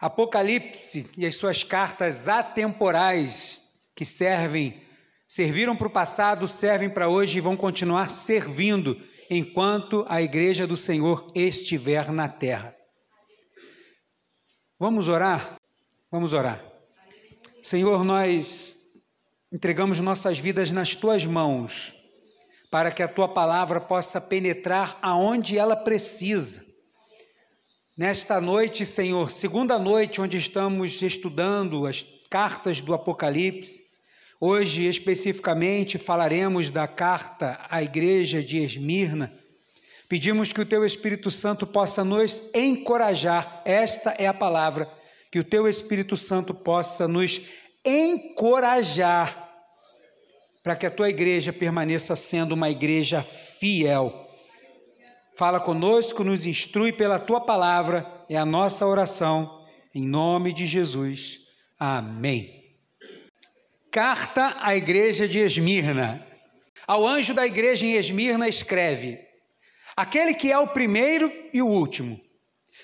Apocalipse e as suas cartas atemporais que servem, serviram para o passado, servem para hoje e vão continuar servindo enquanto a igreja do Senhor estiver na terra. Vamos orar? Vamos orar. Senhor, nós entregamos nossas vidas nas tuas mãos, para que a tua palavra possa penetrar aonde ela precisa Nesta noite, Senhor, segunda noite, onde estamos estudando as cartas do Apocalipse, hoje especificamente falaremos da carta à igreja de Esmirna. Pedimos que o Teu Espírito Santo possa nos encorajar, esta é a palavra, que o Teu Espírito Santo possa nos encorajar para que a Tua igreja permaneça sendo uma igreja fiel Fala conosco, nos instrui pela tua palavra, é a nossa oração, em nome de Jesus. Amém. Carta à igreja de Esmirna. Ao anjo da igreja em Esmirna escreve: Aquele que é o primeiro e o último,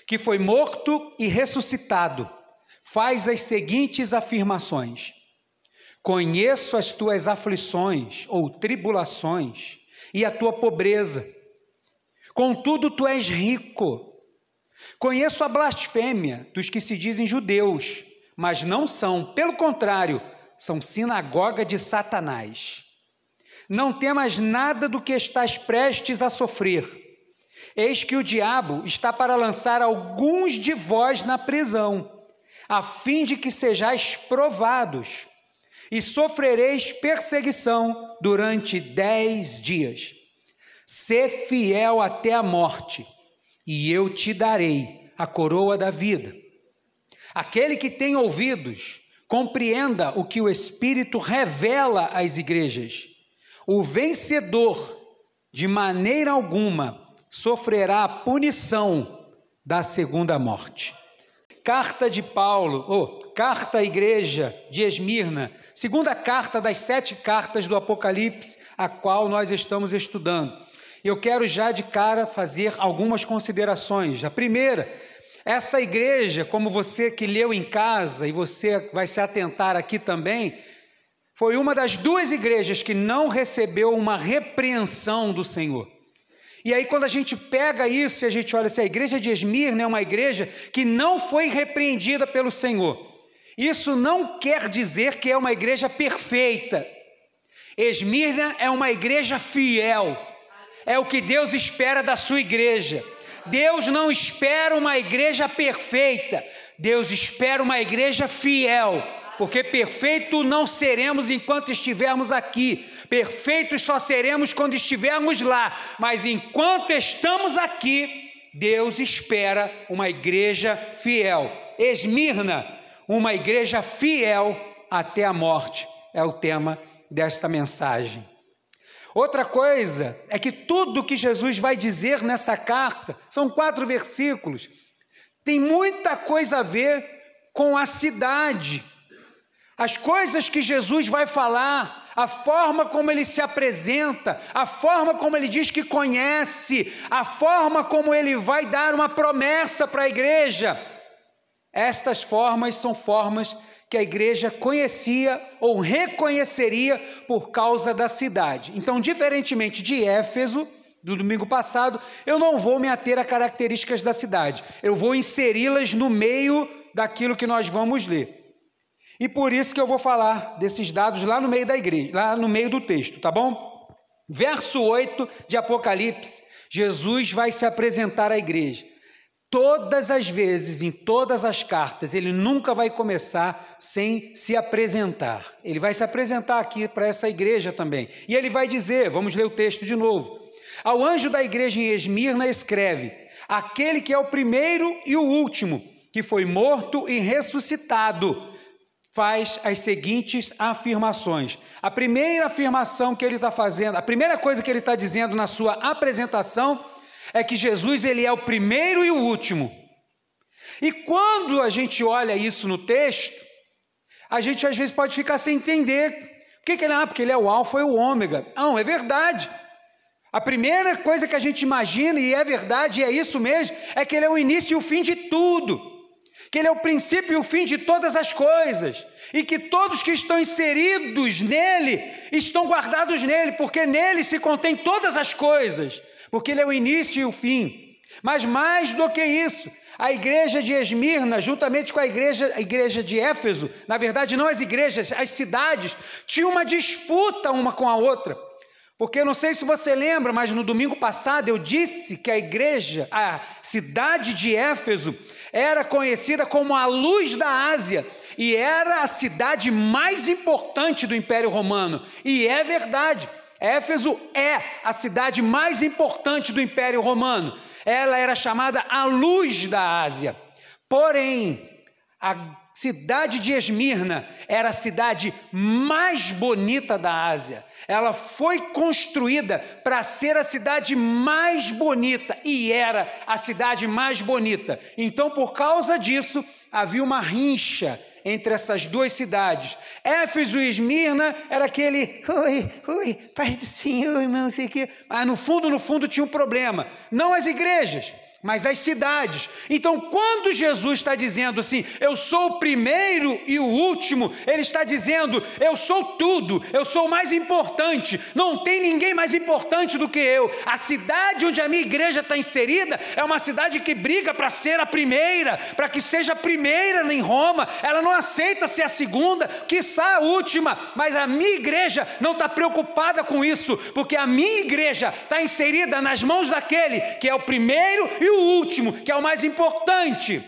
que foi morto e ressuscitado, faz as seguintes afirmações: Conheço as tuas aflições ou tribulações e a tua pobreza Contudo, tu és rico. Conheço a blasfêmia dos que se dizem judeus, mas não são, pelo contrário, são sinagoga de Satanás. Não temas nada do que estás prestes a sofrer. Eis que o diabo está para lançar alguns de vós na prisão, a fim de que sejais provados, e sofrereis perseguição durante dez dias. Sê fiel até a morte, e eu te darei a coroa da vida. Aquele que tem ouvidos, compreenda o que o Espírito revela às igrejas. O vencedor, de maneira alguma, sofrerá a punição da segunda morte. Carta de Paulo, ou oh, carta à igreja de Esmirna, segunda carta das sete cartas do Apocalipse, a qual nós estamos estudando eu quero já de cara fazer algumas considerações. A primeira, essa igreja, como você que leu em casa e você vai se atentar aqui também, foi uma das duas igrejas que não recebeu uma repreensão do Senhor. E aí, quando a gente pega isso e a gente olha, se a igreja de Esmirna é uma igreja que não foi repreendida pelo Senhor, isso não quer dizer que é uma igreja perfeita. Esmirna é uma igreja fiel é o que Deus espera da sua igreja. Deus não espera uma igreja perfeita, Deus espera uma igreja fiel, porque perfeito não seremos enquanto estivermos aqui, perfeitos só seremos quando estivermos lá, mas enquanto estamos aqui, Deus espera uma igreja fiel. Esmirna, uma igreja fiel até a morte, é o tema desta mensagem. Outra coisa é que tudo que Jesus vai dizer nessa carta, são quatro versículos, tem muita coisa a ver com a cidade. As coisas que Jesus vai falar, a forma como ele se apresenta, a forma como ele diz que conhece, a forma como ele vai dar uma promessa para a igreja. Estas formas são formas que a igreja conhecia ou reconheceria por causa da cidade. Então, diferentemente de Éfeso, do domingo passado, eu não vou me ater a características da cidade, eu vou inseri-las no meio daquilo que nós vamos ler. E por isso que eu vou falar desses dados lá no meio da igreja, lá no meio do texto, tá bom? Verso 8 de Apocalipse, Jesus vai se apresentar à igreja. Todas as vezes, em todas as cartas, ele nunca vai começar sem se apresentar. Ele vai se apresentar aqui para essa igreja também. E ele vai dizer: vamos ler o texto de novo. Ao anjo da igreja em Esmirna escreve: Aquele que é o primeiro e o último, que foi morto e ressuscitado, faz as seguintes afirmações. A primeira afirmação que ele está fazendo, a primeira coisa que ele está dizendo na sua apresentação é que Jesus ele é o primeiro e o último. E quando a gente olha isso no texto, a gente às vezes pode ficar sem entender. Por que, que ele é? Ah, porque ele é o alfa e o ômega. Não, é verdade. A primeira coisa que a gente imagina, e é verdade, e é isso mesmo, é que ele é o início e o fim de tudo. que Ele é o princípio e o fim de todas as coisas, e que todos que estão inseridos nele estão guardados nele, porque nele se contém todas as coisas, porque Ele é o início e o fim. Mas mais do que isso, a igreja de Esmirna, juntamente com a igreja, a igreja de Éfeso, na verdade, não as igrejas, as cidades, tinham uma disputa uma com a outra. Porque não sei se você lembra, mas no domingo passado eu disse que a igreja, a cidade de Éfeso, era conhecida como a luz da Ásia e era a cidade mais importante do Império Romano. E é verdade. Éfeso é a cidade mais importante do Império Romano. Ela era chamada a luz da Ásia. Porém, a cidade de Esmirna era a cidade mais bonita da Ásia. Ela foi construída para ser a cidade mais bonita e era a cidade mais bonita. Então, por causa disso, havia uma rincha entre essas duas cidades. Éfeso e Esmirna era aquele, oi, oi, Pai do Senhor, irmão, sei que. Mas no fundo, no fundo tinha um problema. Não as igrejas mas as cidades. Então, quando Jesus está dizendo assim, eu sou o primeiro e o último, ele está dizendo, eu sou tudo, eu sou o mais importante, não tem ninguém mais importante do que eu. A cidade onde a minha igreja está inserida é uma cidade que briga para ser a primeira, para que seja a primeira em Roma, ela não aceita ser a segunda, quiçá a última, mas a minha igreja não está preocupada com isso, porque a minha igreja está inserida nas mãos daquele que é o primeiro e o o último, que é o mais importante.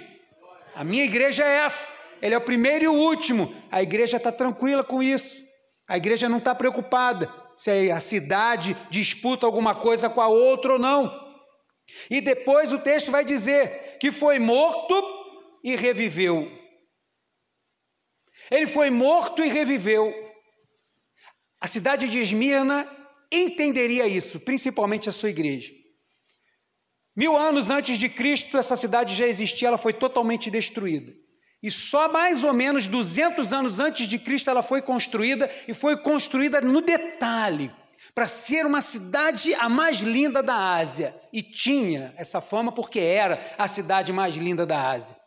A minha igreja é essa. Ele é o primeiro e o último. A igreja está tranquila com isso. A igreja não está preocupada se a cidade disputa alguma coisa com a outra ou não. E depois o texto vai dizer que foi morto e reviveu. Ele foi morto e reviveu. A cidade de Esmirna entenderia isso, principalmente a sua igreja. Mil anos antes de Cristo, essa cidade já existia, ela foi totalmente destruída. E só mais ou menos 200 anos antes de Cristo ela foi construída e foi construída no detalhe para ser uma cidade a mais linda da Ásia. E tinha essa fama porque era a cidade mais linda da Ásia.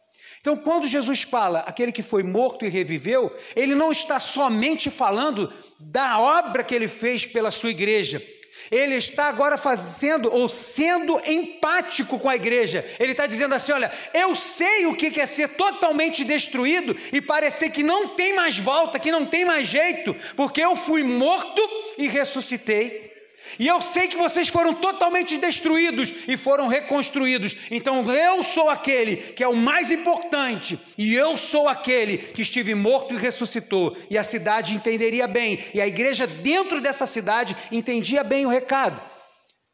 Então, quando Jesus fala aquele que foi morto e reviveu, ele não está somente falando da obra que ele fez pela sua igreja, ele está agora fazendo ou sendo empático com a igreja. Ele está dizendo assim: olha, eu sei o que é ser totalmente destruído e parecer que não tem mais volta, que não tem mais jeito, porque eu fui morto e ressuscitei. E eu sei que vocês foram totalmente destruídos e foram reconstruídos. Então eu sou aquele que é o mais importante, e eu sou aquele que estive morto e ressuscitou. E a cidade entenderia bem, e a igreja dentro dessa cidade entendia bem o recado.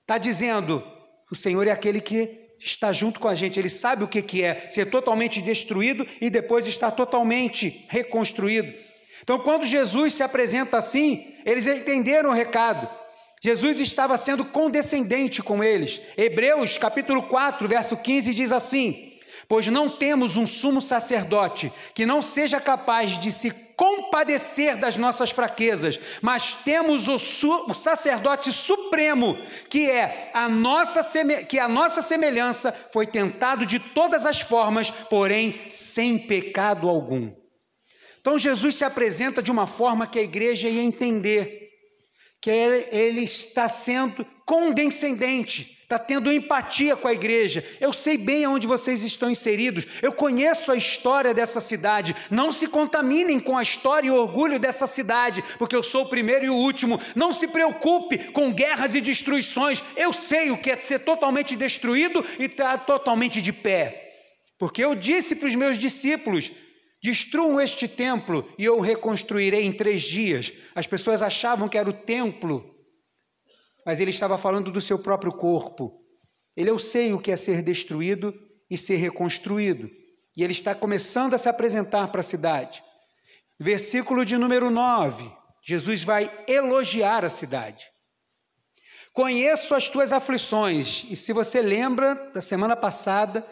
Está dizendo: o Senhor é aquele que está junto com a gente, ele sabe o que, que é ser totalmente destruído e depois estar totalmente reconstruído. Então, quando Jesus se apresenta assim, eles entenderam o recado. Jesus estava sendo condescendente com eles. Hebreus capítulo 4, verso 15 diz assim: Pois não temos um sumo sacerdote que não seja capaz de se compadecer das nossas fraquezas, mas temos o, su, o sacerdote supremo, que é a nossa que a nossa semelhança foi tentado de todas as formas, porém sem pecado algum. Então Jesus se apresenta de uma forma que a igreja ia entender que ele, está sendo condescendente, está tendo empatia com a igreja. Eu sei bem aonde vocês estão inseridos, eu conheço a história dessa cidade. Não se contaminem com a história e orgulho dessa cidade, porque eu sou o primeiro e o último. Não se preocupe com guerras e destruições. Eu sei o que é ser totalmente destruído e estar totalmente de pé. Porque eu disse para os meus discípulos: Destruam este templo e eu o reconstruirei em três dias. As pessoas achavam que era o templo, mas ele estava falando do seu próprio corpo. Ele eu sei o que é ser destruído e ser reconstruído. E ele está começando a se apresentar para a cidade. Versículo de número 9. Jesus vai elogiar a cidade. Conheço as tuas aflições. E se você lembra da semana passada,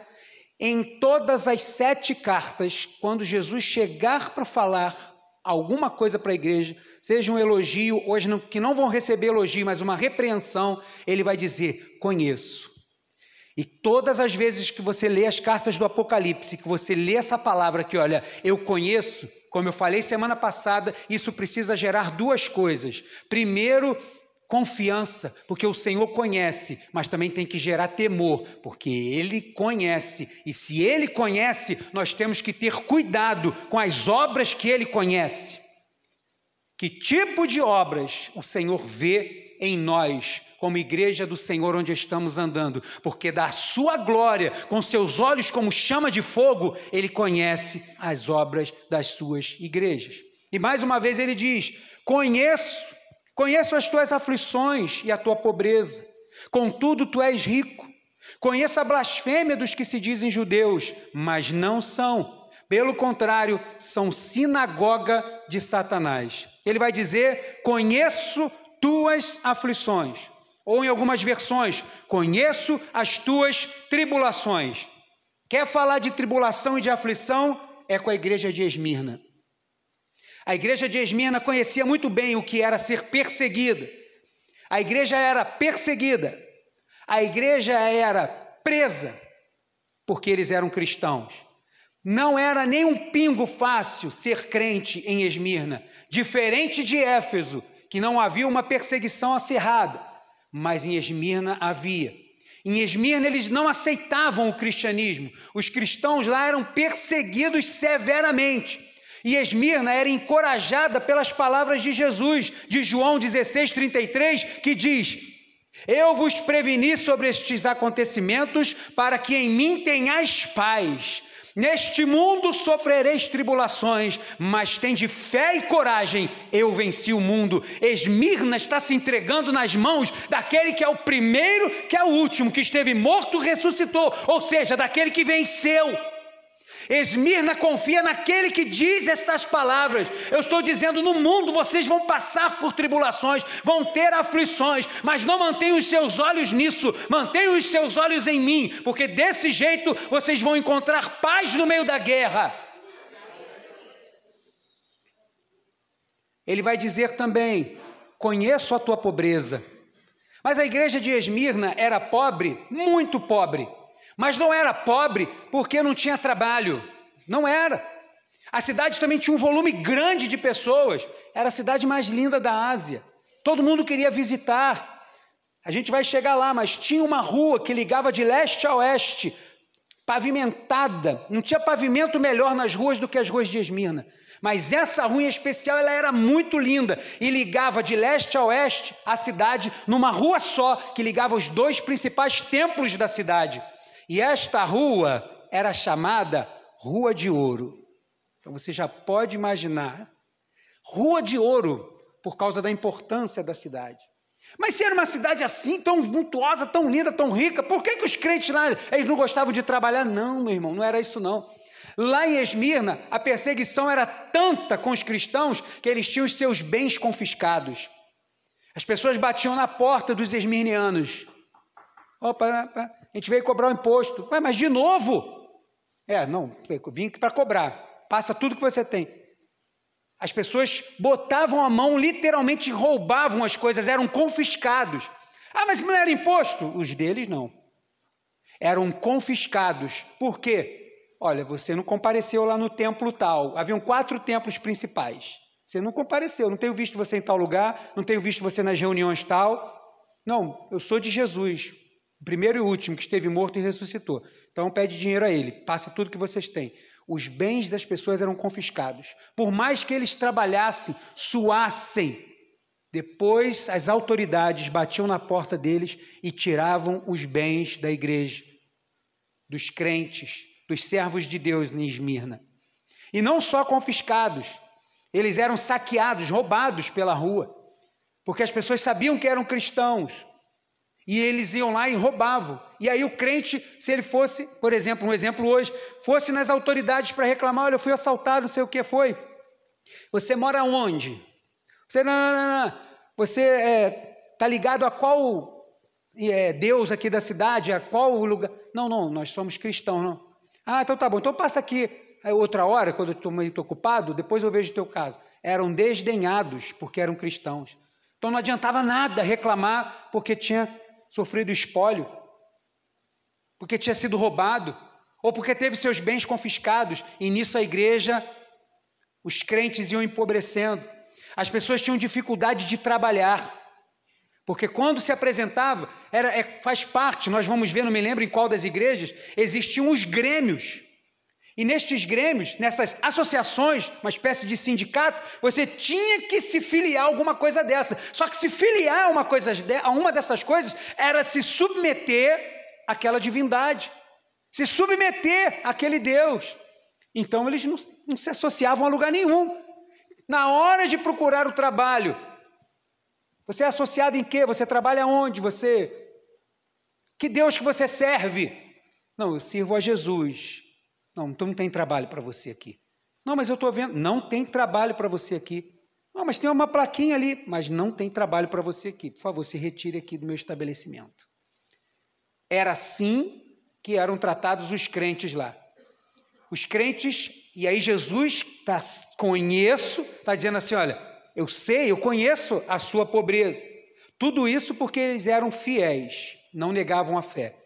em todas as sete cartas, quando Jesus chegar para falar alguma coisa para a igreja, seja um elogio, hoje não, que não vão receber elogio, mas uma repreensão, ele vai dizer: Conheço. E todas as vezes que você lê as cartas do Apocalipse, que você lê essa palavra que, olha, eu conheço, como eu falei semana passada, isso precisa gerar duas coisas. Primeiro, confiança, porque o Senhor conhece, mas também tem que gerar temor, porque Ele conhece. E se Ele conhece, nós temos que ter cuidado com as obras que Ele conhece. Que tipo de obras o Senhor vê em nós como igreja do Senhor onde estamos andando, porque da sua glória, com seus olhos como chama de fogo, ele conhece as obras das suas igrejas. E mais uma vez ele diz: Conheço, conheço as tuas aflições e a tua pobreza, contudo tu és rico. Conheço a blasfêmia dos que se dizem judeus, mas não são. Pelo contrário, são sinagoga de Satanás. Ele vai dizer: Conheço tuas aflições. Ou em algumas versões, conheço as tuas tribulações. Quer falar de tribulação e de aflição? É com a igreja de Esmirna. A igreja de Esmirna conhecia muito bem o que era ser perseguida. A igreja era perseguida. A igreja era presa, porque eles eram cristãos. Não era nem um pingo fácil ser crente em Esmirna, diferente de Éfeso, que não havia uma perseguição acirrada mas em Esmirna havia. Em Esmirna eles não aceitavam o cristianismo. Os cristãos lá eram perseguidos severamente. E Esmirna era encorajada pelas palavras de Jesus, de João 16:33, que diz: Eu vos preveni sobre estes acontecimentos para que em mim tenhais paz. Neste mundo sofrereis tribulações, mas tende fé e coragem, eu venci o mundo. Esmirna está se entregando nas mãos daquele que é o primeiro, que é o último, que esteve morto, ressuscitou, ou seja, daquele que venceu. Esmirna confia naquele que diz estas palavras. Eu estou dizendo: no mundo vocês vão passar por tribulações, vão ter aflições, mas não mantenham os seus olhos nisso, mantenham os seus olhos em mim, porque desse jeito vocês vão encontrar paz no meio da guerra. Ele vai dizer também: conheço a tua pobreza. Mas a igreja de Esmirna era pobre, muito pobre. Mas não era pobre porque não tinha trabalho. Não era. A cidade também tinha um volume grande de pessoas. Era a cidade mais linda da Ásia. Todo mundo queria visitar. A gente vai chegar lá, mas tinha uma rua que ligava de leste a oeste, pavimentada. Não tinha pavimento melhor nas ruas do que as ruas de Esmirna. Mas essa rua em especial, ela era muito linda e ligava de leste a oeste a cidade numa rua só, que ligava os dois principais templos da cidade. E esta rua era chamada Rua de Ouro. Então você já pode imaginar. Rua de Ouro, por causa da importância da cidade. Mas se era uma cidade assim, tão vultuosa, tão linda, tão rica, por que, que os crentes lá eles não gostavam de trabalhar? Não, meu irmão, não era isso não. Lá em Esmirna, a perseguição era tanta com os cristãos que eles tinham os seus bens confiscados. As pessoas batiam na porta dos esmirnianos. Opa, a gente veio cobrar o imposto. Ué, mas de novo? É, não, vim para cobrar. Passa tudo que você tem. As pessoas botavam a mão, literalmente roubavam as coisas, eram confiscados. Ah, mas não era imposto? Os deles não. Eram confiscados. Por quê? Olha, você não compareceu lá no templo tal. Haviam quatro templos principais. Você não compareceu, não tenho visto você em tal lugar, não tenho visto você nas reuniões tal. Não, eu sou de Jesus primeiro e último que esteve morto e ressuscitou. Então pede dinheiro a ele, passa tudo que vocês têm. Os bens das pessoas eram confiscados. Por mais que eles trabalhassem, suassem, depois as autoridades batiam na porta deles e tiravam os bens da igreja, dos crentes, dos servos de Deus em Esmirna. E não só confiscados, eles eram saqueados, roubados pela rua, porque as pessoas sabiam que eram cristãos e eles iam lá e roubavam. E aí o crente, se ele fosse, por exemplo, um exemplo hoje, fosse nas autoridades para reclamar, olha, eu fui assaltado, não sei o que foi. Você mora onde? Você não, não, não, não. Você é, tá ligado a qual é, Deus aqui da cidade, a qual lugar? Não, não, nós somos cristãos, não. Ah, então tá bom. Então passa aqui outra hora, quando eu estou muito ocupado, depois eu vejo o teu caso. Eram desdenhados porque eram cristãos. Então não adiantava nada reclamar porque tinha sofrido espólio. porque tinha sido roubado, ou porque teve seus bens confiscados, e nisso a igreja, os crentes iam empobrecendo. As pessoas tinham dificuldade de trabalhar, porque quando se apresentava, era, é, faz parte, nós vamos ver, não me lembro em qual das igrejas, existiam os grêmios. E nestes grêmios, nessas associações, uma espécie de sindicato, você tinha que se filiar a alguma coisa dessa. Só que se filiar a uma, coisa, a uma dessas coisas era se submeter àquela divindade, se submeter àquele Deus. Então eles não, não se associavam a lugar nenhum. Na hora de procurar o trabalho, você é associado em quê? Você trabalha onde? Você. Que Deus que você serve? Não, eu sirvo a Jesus. Não, então não tem trabalho para você aqui. Não, mas eu estou vendo. Não tem trabalho para você aqui. Não, mas tem uma plaquinha ali. Mas não tem trabalho para você aqui. Por favor, se retire aqui do meu estabelecimento. Era assim que eram tratados os crentes lá. Os crentes, e aí Jesus tá, conheço, está dizendo assim: olha, eu sei, eu conheço a sua pobreza. Tudo isso porque eles eram fiéis, não negavam a fé.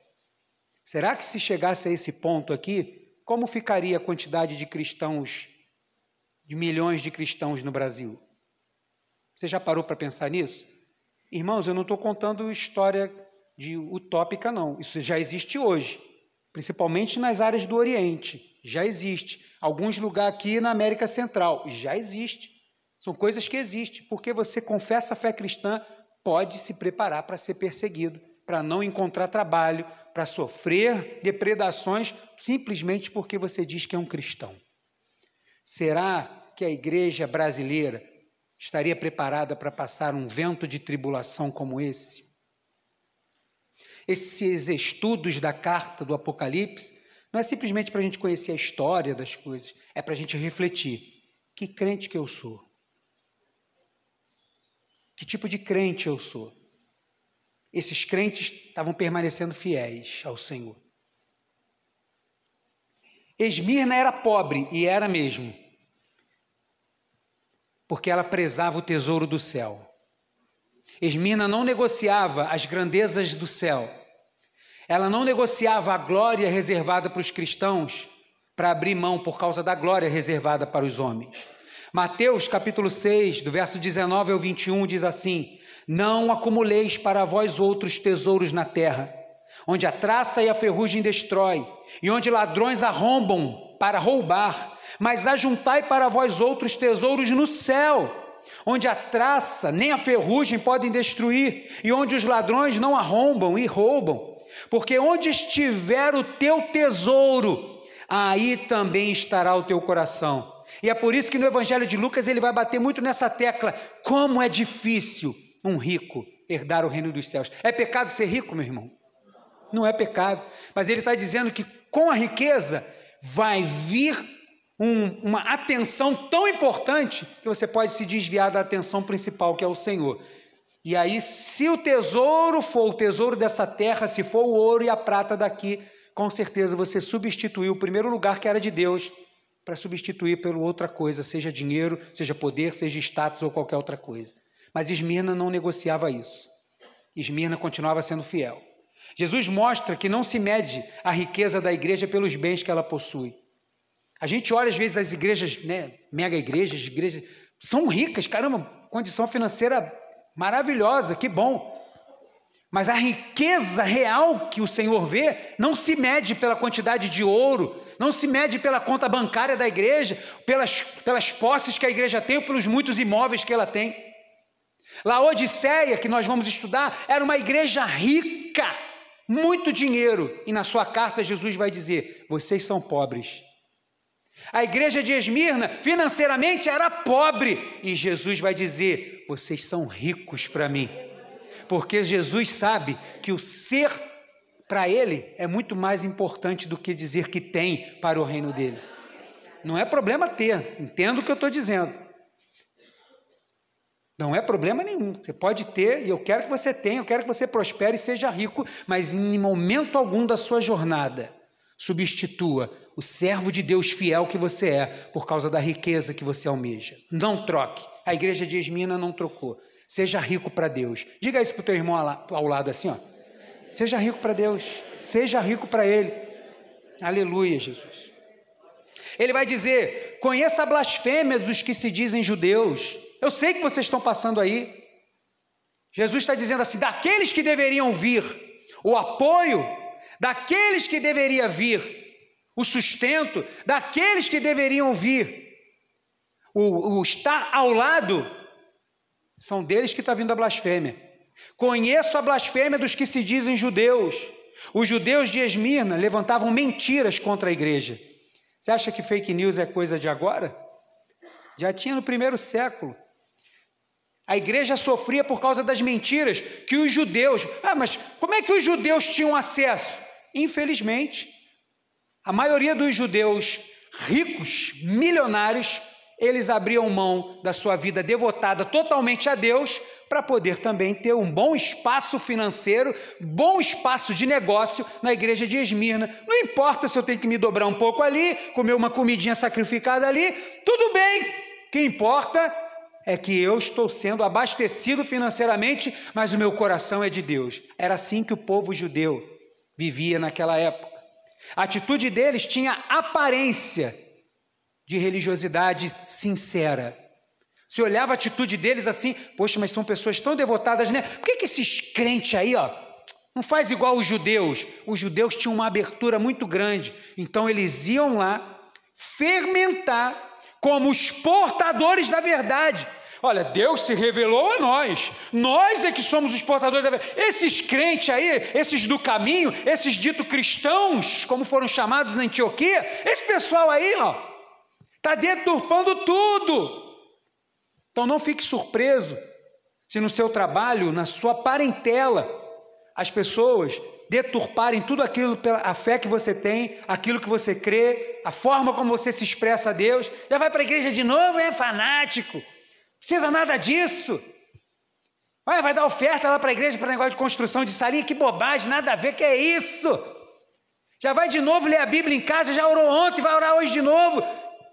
Será que se chegasse a esse ponto aqui, como ficaria a quantidade de cristãos, de milhões de cristãos no Brasil? Você já parou para pensar nisso? Irmãos, eu não estou contando história de utópica, não. Isso já existe hoje, principalmente nas áreas do Oriente. Já existe. Alguns lugares aqui na América Central. Já existe. São coisas que existem. Porque você confessa a fé cristã, pode se preparar para ser perseguido, para não encontrar trabalho, para sofrer depredações simplesmente porque você diz que é um cristão. Será que a igreja brasileira estaria preparada para passar um vento de tribulação como esse? Esses estudos da carta do Apocalipse não é simplesmente para a gente conhecer a história das coisas, é para a gente refletir: que crente que eu sou? Que tipo de crente eu sou? Esses crentes estavam permanecendo fiéis ao Senhor. Esmirna era pobre, e era mesmo, porque ela prezava o tesouro do céu. Esmirna não negociava as grandezas do céu, ela não negociava a glória reservada para os cristãos para abrir mão por causa da glória reservada para os homens. Mateus capítulo 6, do verso 19 ao 21, diz assim: não acumuleis para vós outros tesouros na terra, onde a traça e a ferrugem destrói, e onde ladrões arrombam para roubar, mas ajuntai para vós outros tesouros no céu, onde a traça nem a ferrugem podem destruir, e onde os ladrões não arrombam e roubam. Porque onde estiver o teu tesouro, aí também estará o teu coração. E é por isso que no Evangelho de Lucas ele vai bater muito nessa tecla: como é difícil um rico herdar o reino dos céus. É pecado ser rico, meu irmão? Não é pecado. Mas ele está dizendo que com a riqueza vai vir um, uma atenção tão importante que você pode se desviar da atenção principal, que é o Senhor. E aí, se o tesouro for o tesouro dessa terra, se for o ouro e a prata daqui, com certeza você substituiu o primeiro lugar que era de Deus para substituir pelo outra coisa, seja dinheiro, seja poder, seja status ou qualquer outra coisa. Mas Esmirna não negociava isso. Esmirna continuava sendo fiel. Jesus mostra que não se mede a riqueza da igreja pelos bens que ela possui. A gente olha às vezes as igrejas, né, mega igrejas, igrejas, são ricas, caramba, condição financeira maravilhosa, que bom. Mas a riqueza real que o Senhor vê não se mede pela quantidade de ouro, não se mede pela conta bancária da igreja, pelas, pelas posses que a igreja tem ou pelos muitos imóveis que ela tem. Laodiceia, que nós vamos estudar, era uma igreja rica, muito dinheiro, e na sua carta Jesus vai dizer: vocês são pobres. A igreja de Esmirna financeiramente era pobre, e Jesus vai dizer: vocês são ricos para mim. Porque Jesus sabe que o ser para ele é muito mais importante do que dizer que tem para o reino dele. Não é problema ter, entendo o que eu estou dizendo. Não é problema nenhum. Você pode ter, e eu quero que você tenha, eu quero que você prospere e seja rico, mas em momento algum da sua jornada, substitua o servo de Deus fiel que você é por causa da riqueza que você almeja. Não troque. A igreja de Esmina não trocou. Seja rico para Deus. Diga isso para o teu irmão ao lado assim, ó. Seja rico para Deus, seja rico para Ele. Aleluia, Jesus. Ele vai dizer: conheça a blasfêmia dos que se dizem judeus. Eu sei que vocês estão passando aí. Jesus está dizendo assim: daqueles que deveriam vir, o apoio, daqueles que deveria vir, o sustento, daqueles que deveriam vir, o, o estar ao lado, são deles que está vindo a blasfêmia. Conheço a blasfêmia dos que se dizem judeus. Os judeus de Esmirna levantavam mentiras contra a igreja. Você acha que fake news é coisa de agora? Já tinha no primeiro século. A igreja sofria por causa das mentiras que os judeus. Ah, mas como é que os judeus tinham acesso? Infelizmente, a maioria dos judeus ricos, milionários, eles abriam mão da sua vida devotada totalmente a Deus para poder também ter um bom espaço financeiro, bom espaço de negócio na igreja de Esmirna. Não importa se eu tenho que me dobrar um pouco ali, comer uma comidinha sacrificada ali, tudo bem. O que importa é que eu estou sendo abastecido financeiramente, mas o meu coração é de Deus. Era assim que o povo judeu vivia naquela época. A atitude deles tinha aparência de religiosidade sincera. Você olhava a atitude deles assim, poxa, mas são pessoas tão devotadas, né? Por que, que esses crentes aí, ó, não faz igual os judeus? Os judeus tinham uma abertura muito grande, então eles iam lá fermentar como os portadores da verdade. Olha, Deus se revelou a nós. Nós é que somos os portadores da verdade. Esses crentes aí, esses do caminho, esses dito cristãos, como foram chamados na Antioquia, esse pessoal aí, ó, Está deturpando tudo. Então não fique surpreso se no seu trabalho, na sua parentela, as pessoas deturparem tudo aquilo pela a fé que você tem, aquilo que você crê, a forma como você se expressa a Deus. Já vai para a igreja de novo, é fanático. Precisa nada disso. Vai, vai dar oferta lá para a igreja para negócio de construção de salinha, que bobagem, nada a ver, que é isso? Já vai de novo ler a Bíblia em casa, já orou ontem, vai orar hoje de novo.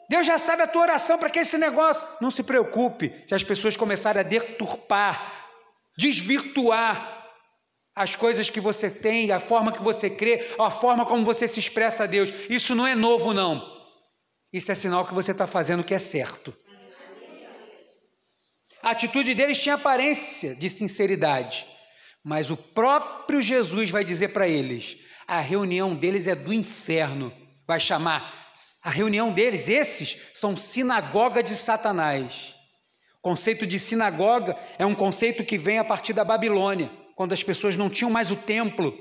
Deus já sabe a tua oração para que esse negócio. Não se preocupe se as pessoas começarem a deturpar, desvirtuar as coisas que você tem, a forma que você crê, a forma como você se expressa a Deus. Isso não é novo, não. Isso é sinal que você está fazendo o que é certo. A atitude deles tinha aparência de sinceridade, mas o próprio Jesus vai dizer para eles: a reunião deles é do inferno. Vai chamar a reunião deles, esses são sinagoga de Satanás. O conceito de sinagoga é um conceito que vem a partir da Babilônia, quando as pessoas não tinham mais o templo,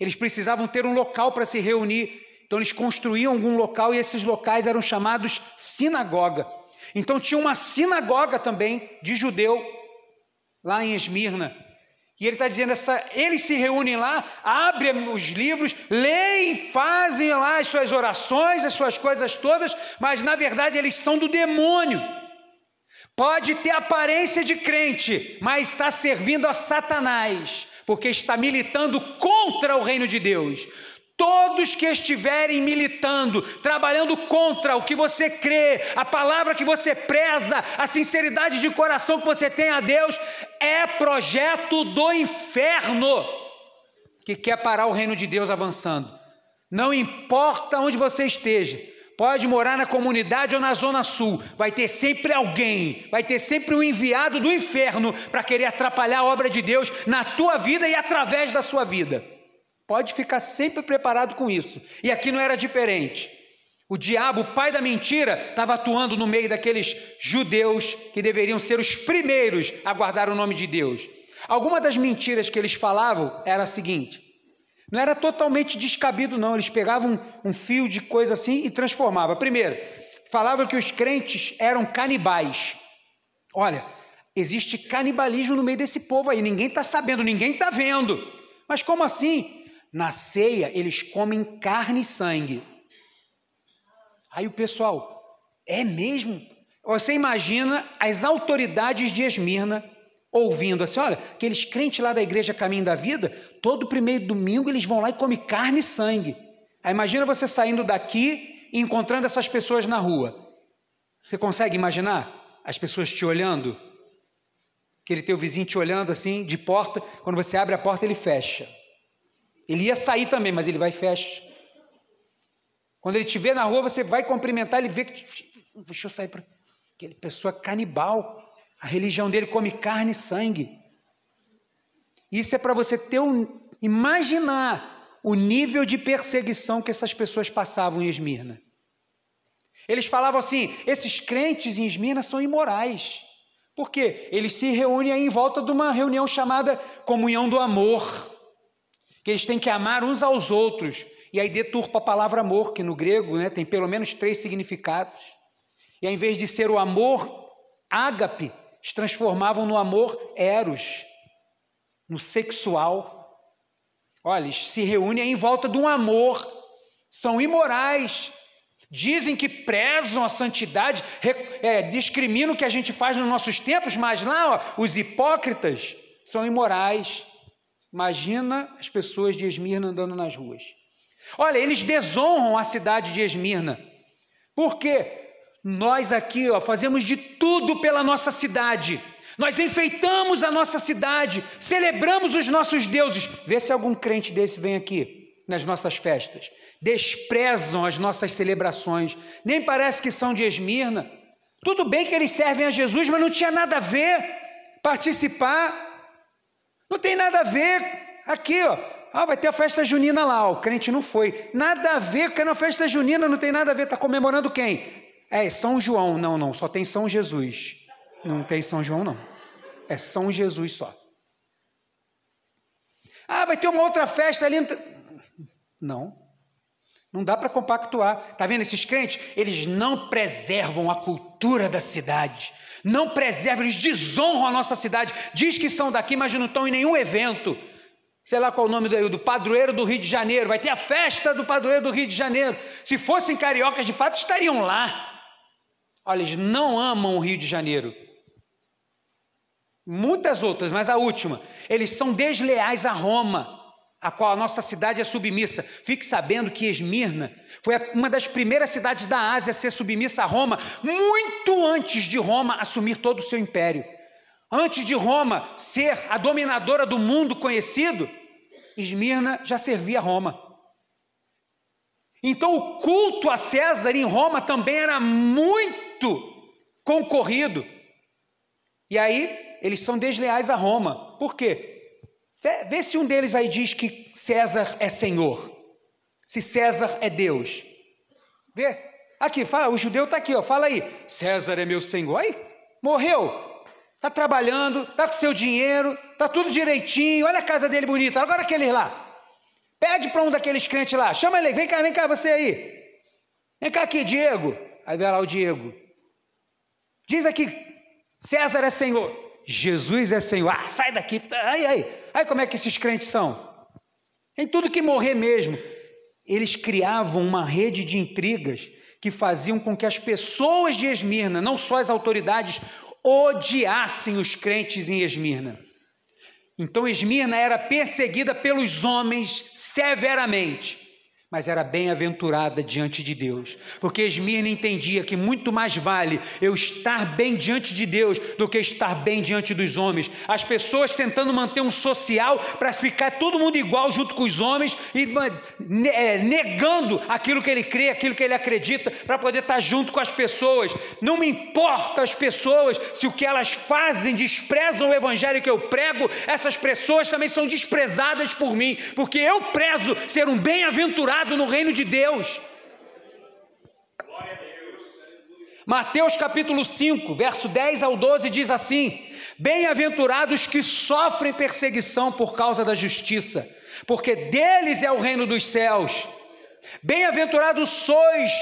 eles precisavam ter um local para se reunir. Então eles construíam algum local e esses locais eram chamados sinagoga. Então tinha uma sinagoga também de judeu lá em Esmirna. E ele está dizendo, essa, eles se reúnem lá, abrem os livros, leem, fazem lá as suas orações, as suas coisas todas, mas na verdade eles são do demônio. Pode ter aparência de crente, mas está servindo a Satanás, porque está militando contra o reino de Deus. Todos que estiverem militando, trabalhando contra o que você crê, a palavra que você preza, a sinceridade de coração que você tem a Deus, é projeto do inferno que quer parar o reino de Deus avançando. Não importa onde você esteja, pode morar na comunidade ou na zona sul, vai ter sempre alguém, vai ter sempre um enviado do inferno para querer atrapalhar a obra de Deus na tua vida e através da sua vida. Pode ficar sempre preparado com isso. E aqui não era diferente. O diabo, o pai da mentira, estava atuando no meio daqueles judeus que deveriam ser os primeiros a guardar o nome de Deus. Alguma das mentiras que eles falavam era a seguinte: não era totalmente descabido, não. Eles pegavam um, um fio de coisa assim e transformavam. Primeiro, falavam que os crentes eram canibais. Olha, existe canibalismo no meio desse povo aí, ninguém está sabendo, ninguém está vendo. Mas como assim? Na ceia, eles comem carne e sangue. Aí o pessoal, é mesmo? Você imagina as autoridades de Esmirna ouvindo assim: olha, aqueles crentes lá da igreja Caminho da Vida, todo primeiro domingo eles vão lá e comem carne e sangue. Aí imagina você saindo daqui e encontrando essas pessoas na rua. Você consegue imaginar as pessoas te olhando? Aquele teu vizinho te olhando assim, de porta, quando você abre a porta, ele fecha. Ele ia sair também, mas ele vai e fecha. Quando ele te vê na rua, você vai cumprimentar, ele vê que. Deixa eu sair para. Aquele pessoa canibal. A religião dele come carne e sangue. Isso é para você ter um. Imaginar o nível de perseguição que essas pessoas passavam em Esmirna. Eles falavam assim: esses crentes em Esmirna são imorais. Por quê? Eles se reúnem aí em volta de uma reunião chamada comunhão do amor. Que eles têm que amar uns aos outros. E aí deturpa a palavra amor, que no grego né, tem pelo menos três significados. E ao invés de ser o amor ágape, se transformavam no amor eros, no sexual. Olha, eles se reúnem em volta de um amor, são imorais, dizem que prezam a santidade, é, discriminam o que a gente faz nos nossos tempos, mas lá ó, os hipócritas são imorais. Imagina as pessoas de Esmirna andando nas ruas. Olha, eles desonram a cidade de Esmirna. Por quê? Nós aqui ó, fazemos de tudo pela nossa cidade. Nós enfeitamos a nossa cidade, celebramos os nossos deuses. Vê se algum crente desse vem aqui nas nossas festas. Desprezam as nossas celebrações. Nem parece que são de Esmirna. Tudo bem que eles servem a Jesus, mas não tinha nada a ver participar. Não tem nada a ver. Aqui, ó, ah, vai ter a festa junina lá, o crente não foi. Nada a ver, porque na festa junina não tem nada a ver, está comemorando quem? É São João. Não, não, só tem São Jesus. Não tem São João, não. É São Jesus só. Ah, vai ter uma outra festa ali. Não. Não dá para compactuar. Tá vendo esses crentes? Eles não preservam a cultura da cidade. Não preservam, eles desonram a nossa cidade. Diz que são daqui, mas não estão em nenhum evento sei lá qual o nome do, do padroeiro do Rio de Janeiro, vai ter a festa do padroeiro do Rio de Janeiro. Se fossem cariocas, de fato estariam lá. Olha, eles não amam o Rio de Janeiro. Muitas outras, mas a última, eles são desleais a Roma, a qual a nossa cidade é submissa. Fique sabendo que Esmirna foi uma das primeiras cidades da Ásia a ser submissa a Roma, muito antes de Roma assumir todo o seu império. Antes de Roma ser a dominadora do mundo conhecido, Esmirna já servia a Roma. Então o culto a César em Roma também era muito concorrido. E aí eles são desleais a Roma. Por quê? Vê se um deles aí diz que César é Senhor. Se César é Deus. Vê? Aqui, fala, o judeu está aqui, ó. Fala aí. César é meu Senhor. Aí, morreu. Está trabalhando, está com seu dinheiro, está tudo direitinho, olha a casa dele bonita. Agora aquele lá. Pede para um daqueles crentes lá, chama ele, vem cá, vem cá, você aí. Vem cá aqui, Diego. Aí vai lá o Diego. Diz aqui, César é Senhor, Jesus é Senhor. Ah, sai daqui. Aí, aí. Aí como é que esses crentes são? Em tudo que morrer mesmo. Eles criavam uma rede de intrigas que faziam com que as pessoas de Esmirna, não só as autoridades, odiassem os crentes em Esmirna. Então Esmirna era perseguida pelos homens severamente mas era bem-aventurada diante de Deus, porque Esmirna entendia que muito mais vale eu estar bem diante de Deus do que estar bem diante dos homens. As pessoas tentando manter um social para ficar todo mundo igual junto com os homens e é, negando aquilo que ele crê, aquilo que ele acredita, para poder estar junto com as pessoas. Não me importa as pessoas se o que elas fazem desprezam o evangelho que eu prego, essas pessoas também são desprezadas por mim, porque eu prezo ser um bem-aventurado no reino de Deus. Mateus capítulo 5, verso 10 ao 12 diz assim: Bem-aventurados que sofrem perseguição por causa da justiça, porque deles é o reino dos céus. Bem-aventurados sois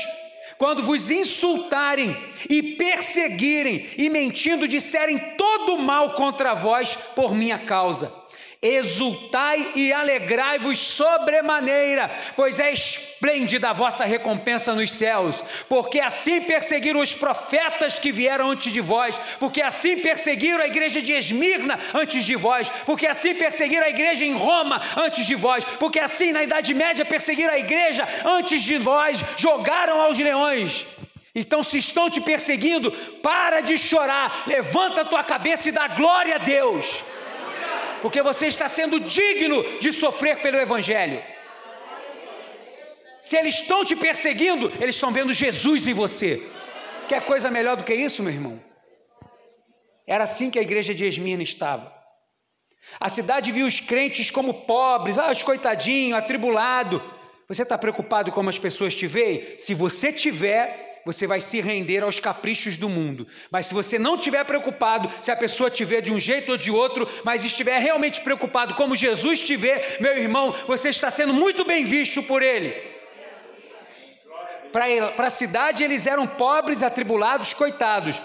quando vos insultarem e perseguirem e mentindo disserem todo mal contra vós por minha causa exultai e alegrai-vos sobremaneira, pois é esplêndida a vossa recompensa nos céus, porque assim perseguiram os profetas que vieram antes de vós, porque assim perseguiram a igreja de Esmirna antes de vós, porque assim perseguiram a igreja em Roma antes de vós, porque assim na Idade Média perseguiram a igreja antes de vós, jogaram aos leões. Então, se estão te perseguindo, para de chorar, levanta a tua cabeça e dá glória a Deus porque você está sendo digno de sofrer pelo Evangelho. Se eles estão te perseguindo, eles estão vendo Jesus em você. Quer coisa melhor do que isso, meu irmão? Era assim que a igreja de Esmirna estava. A cidade viu os crentes como pobres, ah, os coitadinhos, atribulado. Você está preocupado como as pessoas te veem? Se você tiver, você vai se render aos caprichos do mundo. Mas se você não estiver preocupado, se a pessoa te vê de um jeito ou de outro, mas estiver realmente preocupado como Jesus te vê, meu irmão, você está sendo muito bem visto por Ele. Para a cidade eles eram pobres, atribulados, coitados.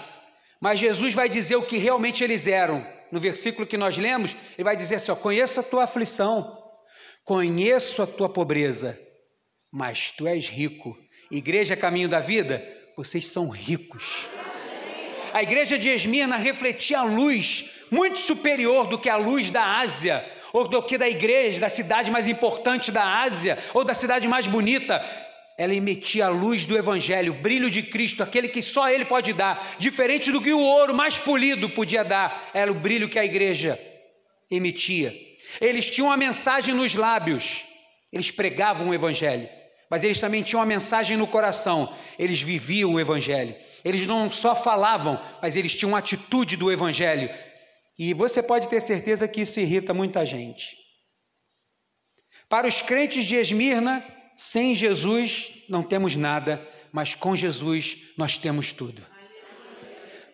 Mas Jesus vai dizer o que realmente eles eram. No versículo que nós lemos, ele vai dizer assim: conheço a tua aflição, conheço a tua pobreza, mas tu és rico. Igreja Caminho da Vida, vocês são ricos. A igreja de Esmirna refletia a luz muito superior do que a luz da Ásia, ou do que da igreja, da cidade mais importante da Ásia, ou da cidade mais bonita ela emitia a luz do Evangelho, o brilho de Cristo, aquele que só Ele pode dar, diferente do que o ouro mais polido podia dar, era o brilho que a igreja emitia. Eles tinham uma mensagem nos lábios, eles pregavam o Evangelho, mas eles também tinham uma mensagem no coração, eles viviam o Evangelho. Eles não só falavam, mas eles tinham uma atitude do Evangelho. E você pode ter certeza que isso irrita muita gente. Para os crentes de Esmirna, sem Jesus não temos nada, mas com Jesus nós temos tudo.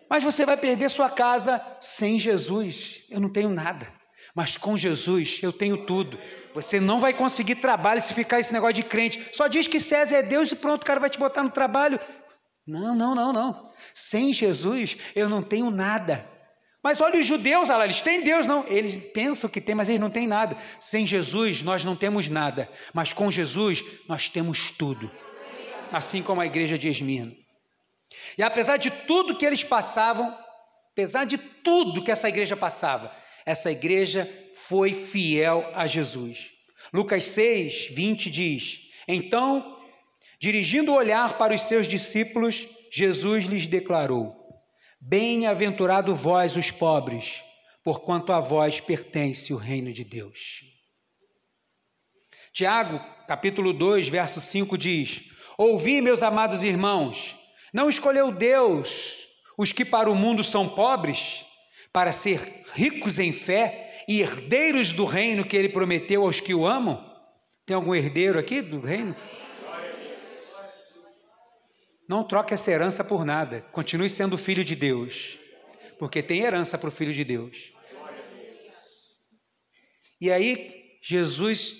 Mas você vai perder sua casa sem Jesus. Eu não tenho nada, mas com Jesus eu tenho tudo. Você não vai conseguir trabalho se ficar esse negócio de crente. Só diz que César é Deus e pronto, o cara vai te botar no trabalho. Não, não, não, não. Sem Jesus eu não tenho nada. Mas olha os judeus, olha, eles têm Deus, não. Eles pensam que tem, mas eles não têm nada. Sem Jesus nós não temos nada, mas com Jesus nós temos tudo. Assim como a igreja de Esmirna. E apesar de tudo que eles passavam, apesar de tudo que essa igreja passava, essa igreja foi fiel a Jesus. Lucas 6, 20 diz: Então, dirigindo o olhar para os seus discípulos, Jesus lhes declarou: Bem-aventurado vós, os pobres, porquanto a vós pertence o reino de Deus. Tiago, capítulo 2, verso 5 diz: Ouvi, meus amados irmãos, não escolheu Deus os que para o mundo são pobres, para ser ricos em fé e herdeiros do reino que ele prometeu aos que o amam? Tem algum herdeiro aqui do reino? Não troque essa herança por nada. Continue sendo filho de Deus. Porque tem herança para o filho de Deus. E aí, Jesus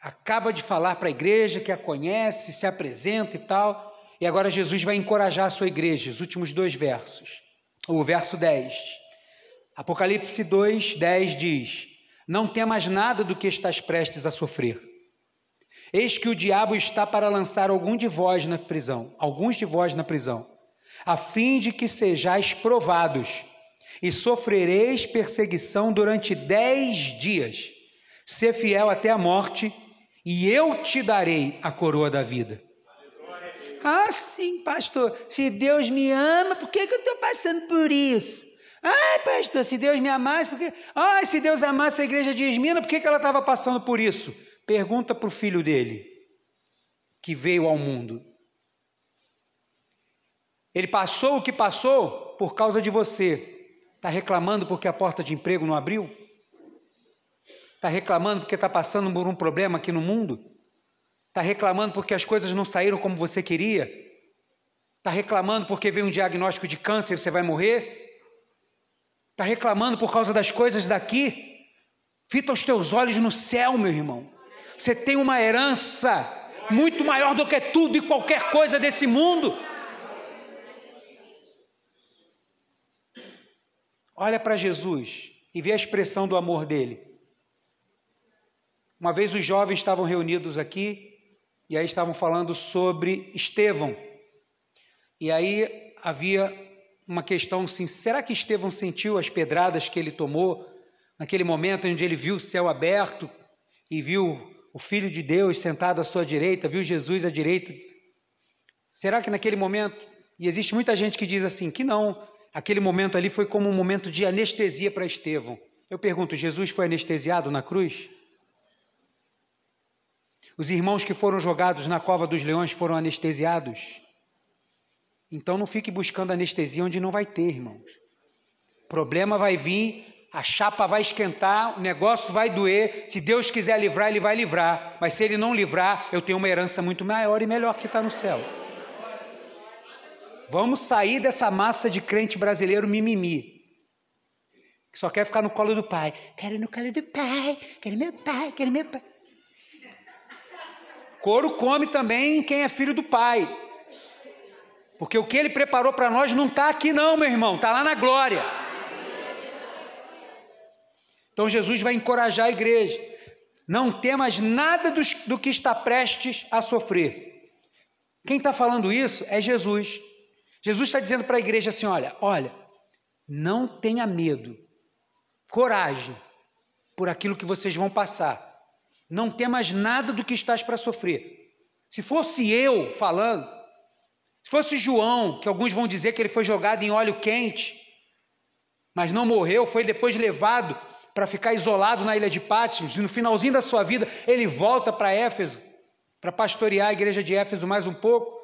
acaba de falar para a igreja que a conhece, se apresenta e tal. E agora Jesus vai encorajar a sua igreja, os últimos dois versos. O verso 10. Apocalipse 2, 10 diz: Não temas nada do que estás prestes a sofrer. Eis que o diabo está para lançar algum de vós na prisão, alguns de vós na prisão, a fim de que sejais provados, e sofrereis perseguição durante dez dias. Ser fiel até a morte, e eu te darei a coroa da vida. Ah, sim, pastor. Se Deus me ama, por que, que eu estou passando por isso? Ah, pastor, se Deus me amasse, porque. Ah, se Deus amasse a igreja de Esmina, por que ela estava passando por isso? Pergunta para o filho dele, que veio ao mundo. Ele passou o que passou por causa de você. Está reclamando porque a porta de emprego não abriu? Está reclamando porque está passando por um problema aqui no mundo? Está reclamando porque as coisas não saíram como você queria? Está reclamando porque veio um diagnóstico de câncer e você vai morrer? Está reclamando por causa das coisas daqui? Fita os teus olhos no céu, meu irmão. Você tem uma herança muito maior do que tudo e qualquer coisa desse mundo. Olha para Jesus e vê a expressão do amor dele. Uma vez os jovens estavam reunidos aqui e aí estavam falando sobre Estevão. E aí havia uma questão assim: será que Estevão sentiu as pedradas que ele tomou naquele momento onde ele viu o céu aberto e viu o Filho de Deus sentado à sua direita, viu Jesus à direita. Será que naquele momento, e existe muita gente que diz assim, que não, aquele momento ali foi como um momento de anestesia para Estevão. Eu pergunto: Jesus foi anestesiado na cruz? Os irmãos que foram jogados na cova dos leões foram anestesiados? Então não fique buscando anestesia onde não vai ter, irmãos. Problema vai vir, a chapa vai esquentar, o negócio vai doer. Se Deus quiser livrar, Ele vai livrar. Mas se Ele não livrar, eu tenho uma herança muito maior e melhor que está no céu. Vamos sair dessa massa de crente brasileiro mimimi. Que só quer ficar no colo do pai. Quero no colo do pai, quero meu pai, quero meu pai. Couro come também quem é filho do pai. Porque o que ele preparou para nós não está aqui, não, meu irmão, está lá na glória. Então Jesus vai encorajar a igreja. Não temas nada do, do que está prestes a sofrer. Quem está falando isso é Jesus. Jesus está dizendo para a igreja assim: olha, olha, não tenha medo, coragem por aquilo que vocês vão passar. Não temas nada do que estás para sofrer. Se fosse eu falando, se fosse João, que alguns vão dizer que ele foi jogado em óleo quente, mas não morreu, foi depois levado para ficar isolado na ilha de Patmos, e no finalzinho da sua vida ele volta para Éfeso, para pastorear a igreja de Éfeso mais um pouco.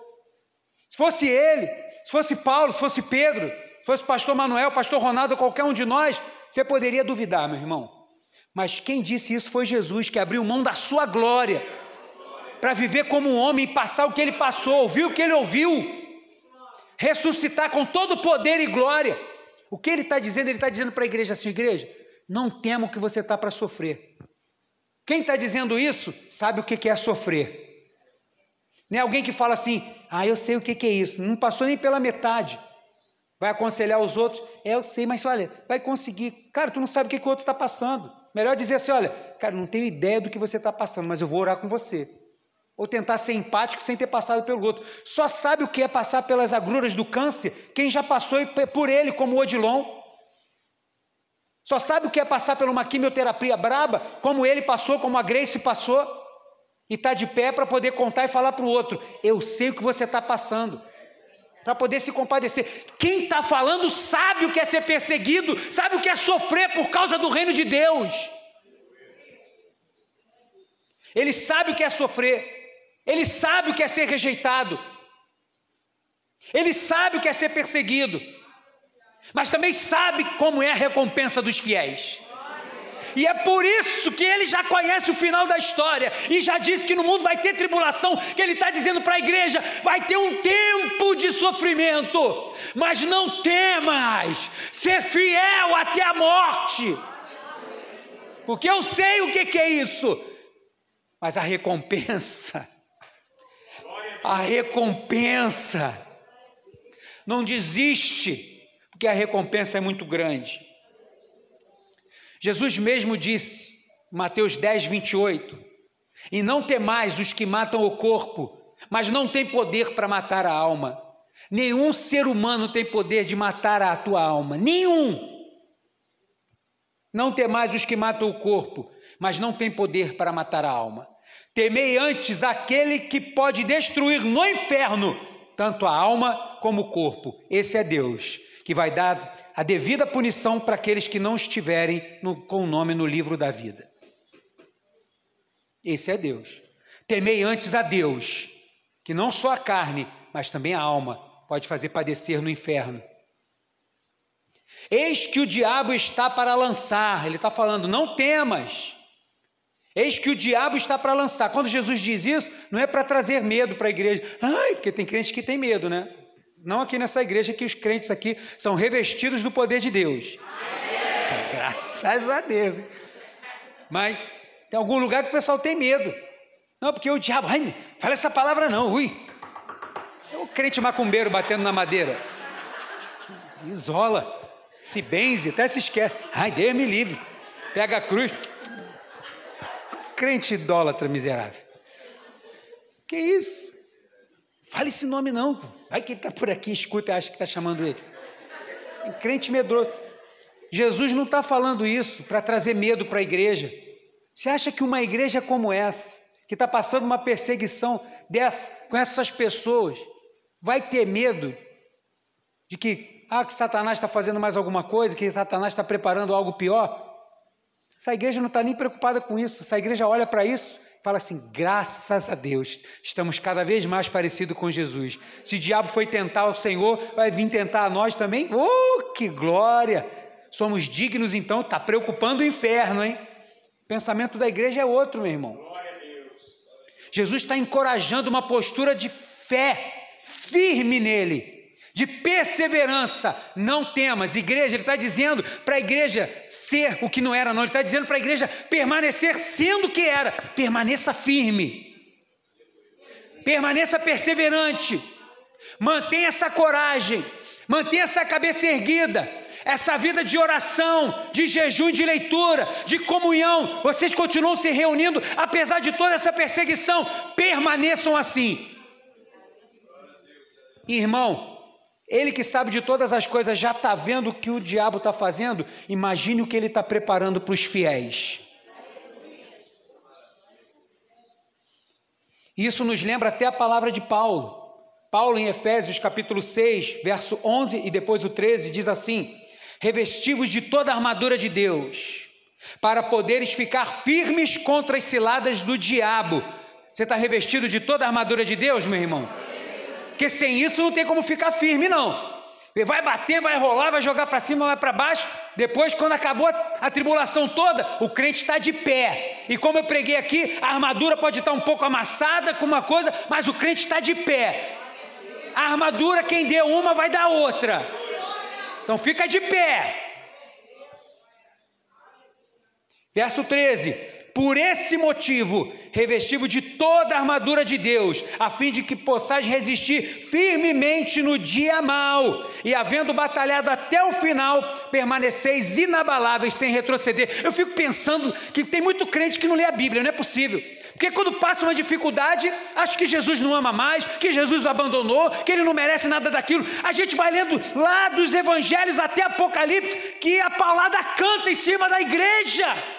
Se fosse ele, se fosse Paulo, se fosse Pedro, se fosse pastor Manuel, pastor Ronaldo, qualquer um de nós, você poderia duvidar, meu irmão. Mas quem disse isso foi Jesus, que abriu mão da sua glória para viver como um homem e passar o que ele passou, ouvir o que ele ouviu, ressuscitar com todo poder e glória. O que ele está dizendo? Ele está dizendo para a igreja assim: igreja, não tema o que você está para sofrer. Quem está dizendo isso sabe o que é sofrer. Não é alguém que fala assim, ah, eu sei o que é isso, não passou nem pela metade. Vai aconselhar os outros, é, eu sei, mas olha, vai conseguir. Cara, tu não sabe o que, que o outro está passando. Melhor dizer assim: olha, cara, não tenho ideia do que você está passando, mas eu vou orar com você ou tentar ser empático sem ter passado pelo outro. Só sabe o que é passar pelas agruras do câncer quem já passou por ele, como o Odilon. Só sabe o que é passar por uma quimioterapia braba, como ele passou, como a Grace passou, e está de pé para poder contar e falar para o outro: Eu sei o que você está passando, para poder se compadecer. Quem está falando sabe o que é ser perseguido, sabe o que é sofrer por causa do reino de Deus. Ele sabe o que é sofrer. Ele sabe o que é ser rejeitado. Ele sabe o que é ser perseguido. Mas também sabe como é a recompensa dos fiéis. E é por isso que ele já conhece o final da história e já disse que no mundo vai ter tribulação, que ele está dizendo para a igreja: vai ter um tempo de sofrimento, mas não temas, ser fiel até a morte, porque eu sei o que, que é isso, mas a recompensa a recompensa. Não desiste, porque a recompensa é muito grande. Jesus mesmo disse, Mateus 10, 28, e não temais os que matam o corpo, mas não tem poder para matar a alma. Nenhum ser humano tem poder de matar a tua alma, nenhum. Não temais os que matam o corpo, mas não tem poder para matar a alma. Temei antes aquele que pode destruir no inferno tanto a alma como o corpo. Esse é Deus, que vai dar a devida punição para aqueles que não estiverem no, com o nome no livro da vida. Esse é Deus. Temei antes a Deus, que não só a carne, mas também a alma pode fazer padecer no inferno. Eis que o diabo está para lançar, ele está falando, não temas Eis que o diabo está para lançar. Quando Jesus diz isso, não é para trazer medo para a igreja. Ai, porque tem crente que tem medo, né? Não aqui nessa igreja, que os crentes aqui são revestidos do poder de Deus. Graças a Deus. Mas tem algum lugar que o pessoal tem medo. Não, porque o diabo, ai, fala essa palavra não, ui. É o crente macumbeiro batendo na madeira. Isola, se benze, até se esquece. Ai, Deus me livre. Pega a cruz, crente idólatra miserável. Que isso? Fale esse nome não. Vai que ele está por aqui, escuta e acha que está chamando ele. crente medroso. Jesus não está falando isso para trazer medo para a igreja. Você acha que uma igreja como essa, que está passando uma perseguição dessa, com essas pessoas, vai ter medo de que, ah, que Satanás está fazendo mais alguma coisa, que Satanás está preparando algo pior? Essa igreja não está nem preocupada com isso. Essa igreja olha para isso e fala assim: graças a Deus, estamos cada vez mais parecidos com Jesus. Se o diabo foi tentar o Senhor, vai vir tentar a nós também. Oh, que glória! Somos dignos, então, está preocupando o inferno, hein? O pensamento da igreja é outro, meu irmão. Jesus está encorajando uma postura de fé firme nele de perseverança, não temas. Igreja, ele está dizendo para a igreja ser o que não era, não. Ele está dizendo para a igreja permanecer sendo o que era. Permaneça firme, permaneça perseverante, mantenha essa coragem, mantenha essa cabeça erguida. Essa vida de oração, de jejum, de leitura, de comunhão, vocês continuam se reunindo, apesar de toda essa perseguição, permaneçam assim. Irmão, ele que sabe de todas as coisas já está vendo o que o diabo está fazendo. Imagine o que ele está preparando para os fiéis. Isso nos lembra até a palavra de Paulo. Paulo, em Efésios capítulo 6, verso 11 e depois o 13, diz assim: Revestivos de toda a armadura de Deus, para poderes ficar firmes contra as ciladas do diabo. Você está revestido de toda a armadura de Deus, meu irmão? Porque sem isso não tem como ficar firme, não. Vai bater, vai rolar, vai jogar para cima, vai para baixo. Depois, quando acabou a tribulação toda, o crente está de pé. E como eu preguei aqui, a armadura pode estar tá um pouco amassada com uma coisa, mas o crente está de pé. A armadura, quem deu uma, vai dar outra. Então fica de pé. Verso 13: por esse motivo, revestivo de toda a armadura de Deus, a fim de que possais resistir firmemente no dia mau, e havendo batalhado até o final, permaneceis inabaláveis sem retroceder. Eu fico pensando que tem muito crente que não lê a Bíblia, não é possível. Porque quando passa uma dificuldade, acha que Jesus não ama mais, que Jesus o abandonou, que ele não merece nada daquilo. A gente vai lendo lá dos evangelhos até Apocalipse, que a palavra canta em cima da igreja.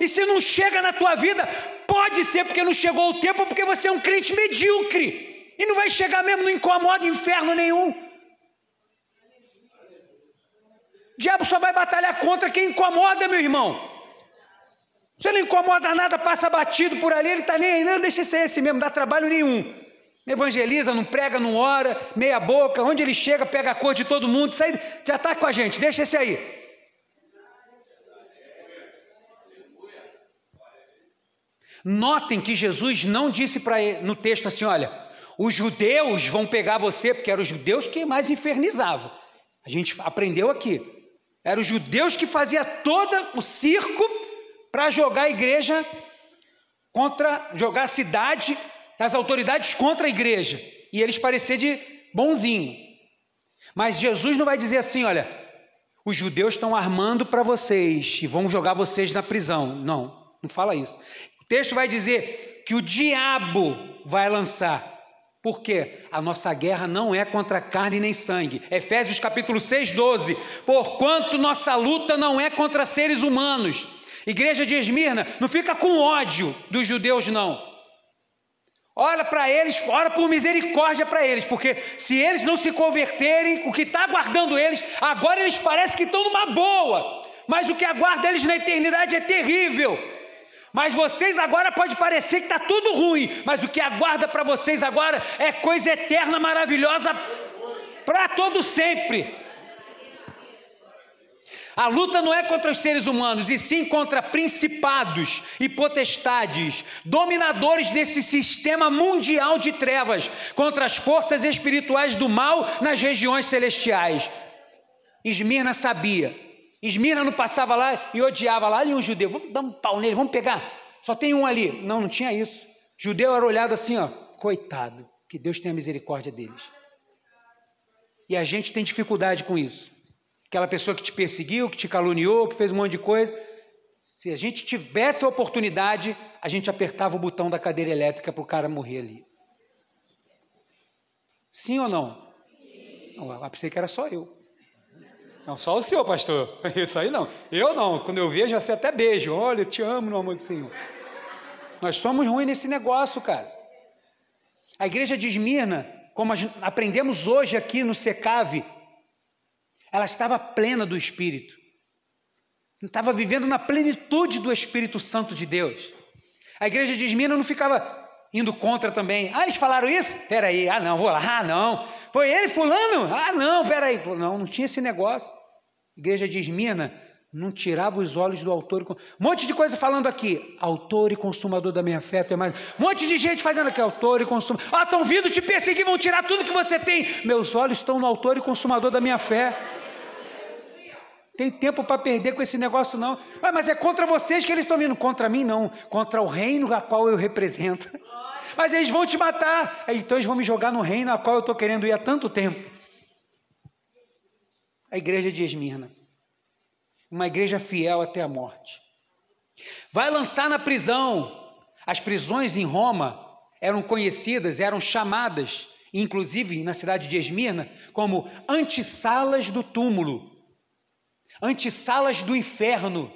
E se não chega na tua vida, pode ser porque não chegou o tempo, porque você é um crente medíocre. E não vai chegar mesmo, não incomoda inferno nenhum. O diabo só vai batalhar contra quem incomoda, meu irmão. Você não incomoda nada, passa batido por ali, ele está nem aí, não, deixa ser esse mesmo, dá trabalho nenhum. Evangeliza, não prega, não ora, meia boca, onde ele chega, pega a cor de todo mundo, sai, já está com a gente, deixa esse aí. Notem que Jesus não disse para no texto assim: olha, os judeus vão pegar você, porque eram os judeus que mais infernizavam. A gente aprendeu aqui. Eram os judeus que fazia todo o circo para jogar a igreja contra, jogar a cidade, as autoridades contra a igreja. E eles parecer de bonzinho. Mas Jesus não vai dizer assim, olha, os judeus estão armando para vocês e vão jogar vocês na prisão. Não, não fala isso texto vai dizer que o diabo vai lançar. Por quê? A nossa guerra não é contra carne nem sangue. Efésios capítulo 6, 12. Porquanto nossa luta não é contra seres humanos. Igreja de Esmirna, não fica com ódio dos judeus, não. Ora para eles, ora por misericórdia para eles, porque se eles não se converterem, o que está aguardando eles, agora eles parecem que estão numa boa, mas o que aguarda eles na eternidade é terrível. Mas vocês agora pode parecer que está tudo ruim, mas o que aguarda para vocês agora é coisa eterna, maravilhosa para todo sempre. A luta não é contra os seres humanos, e sim contra principados e potestades, dominadores desse sistema mundial de trevas, contra as forças espirituais do mal nas regiões celestiais. Esmirna sabia Esmirna não passava lá e odiava lá, ali um judeu, vamos dar um pau nele, vamos pegar. Só tem um ali. Não, não tinha isso. Judeu era olhado assim, ó, coitado, que Deus tenha misericórdia deles. E a gente tem dificuldade com isso. Aquela pessoa que te perseguiu, que te caluniou, que fez um monte de coisa. Se a gente tivesse a oportunidade, a gente apertava o botão da cadeira elétrica para o cara morrer ali. Sim ou não? Sim. Não, eu pensei que era só eu. Não, só o senhor, pastor. Isso aí não. Eu não. Quando eu vejo, assim, até beijo. Olha, te amo, no amor do Senhor. Nós somos ruins nesse negócio, cara. A igreja de Esmirna, como aprendemos hoje aqui no Secave, ela estava plena do Espírito. Estava vivendo na plenitude do Espírito Santo de Deus. A igreja de Esmina não ficava indo contra também. Ah, eles falaram isso? Peraí, ah não, vou lá, ah não. Foi ele fulano? Ah não, peraí. Não, não tinha esse negócio. Igreja de Esmina não tirava os olhos do autor. Um monte de coisa falando aqui. Autor e consumador da minha fé. Tem mais. Um monte de gente fazendo aqui. Autor e consumador. Ah, estão vindo te perseguir, vão tirar tudo que você tem. Meus olhos estão no autor e consumador da minha fé. Tem tempo para perder com esse negócio, não. Ah, mas é contra vocês que eles estão vindo. Contra mim, não. Contra o reino a qual eu represento. Mas eles vão te matar. Então eles vão me jogar no reino a qual eu estou querendo ir há tanto tempo. A igreja de Esmirna uma igreja fiel até a morte. Vai lançar na prisão. As prisões em Roma eram conhecidas, eram chamadas, inclusive na cidade de Esmirna, como antessalas do túmulo, antessalas do inferno,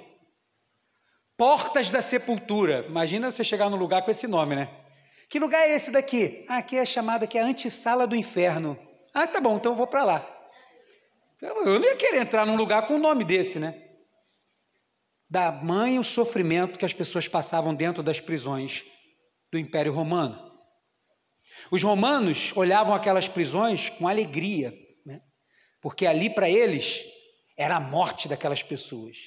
portas da sepultura. Imagina você chegar num lugar com esse nome, né? Que lugar é esse daqui? Ah, aqui é chamado que é antessala do inferno. Ah, tá bom, então eu vou para lá. Eu não ia querer entrar num lugar com um nome desse, né? Da mãe o sofrimento que as pessoas passavam dentro das prisões do Império Romano. Os romanos olhavam aquelas prisões com alegria, né? porque ali para eles era a morte daquelas pessoas.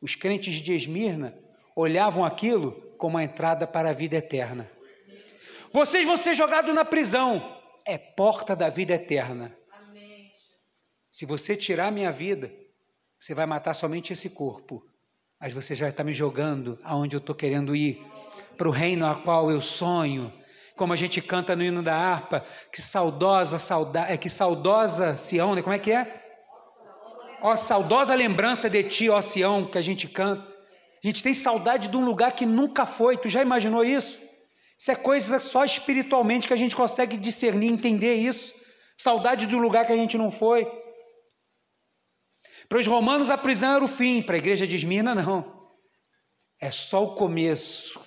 Os crentes de Esmirna olhavam aquilo como a entrada para a vida eterna. Vocês vão ser jogados na prisão, é porta da vida eterna. Se você tirar minha vida, você vai matar somente esse corpo, mas você já está me jogando aonde eu estou querendo ir, para o reino a qual eu sonho. Como a gente canta no hino da harpa, que saudosa, sauda, é que saudosa Sião, né? Como é que é? Ó saudosa lembrança de ti, ó Sião, que a gente canta. A gente tem saudade de um lugar que nunca foi. Tu já imaginou isso? Isso é coisa só espiritualmente que a gente consegue discernir, entender isso. Saudade de um lugar que a gente não foi. Para os romanos, a prisão era o fim, para a igreja de Esmirna, não. É só o começo.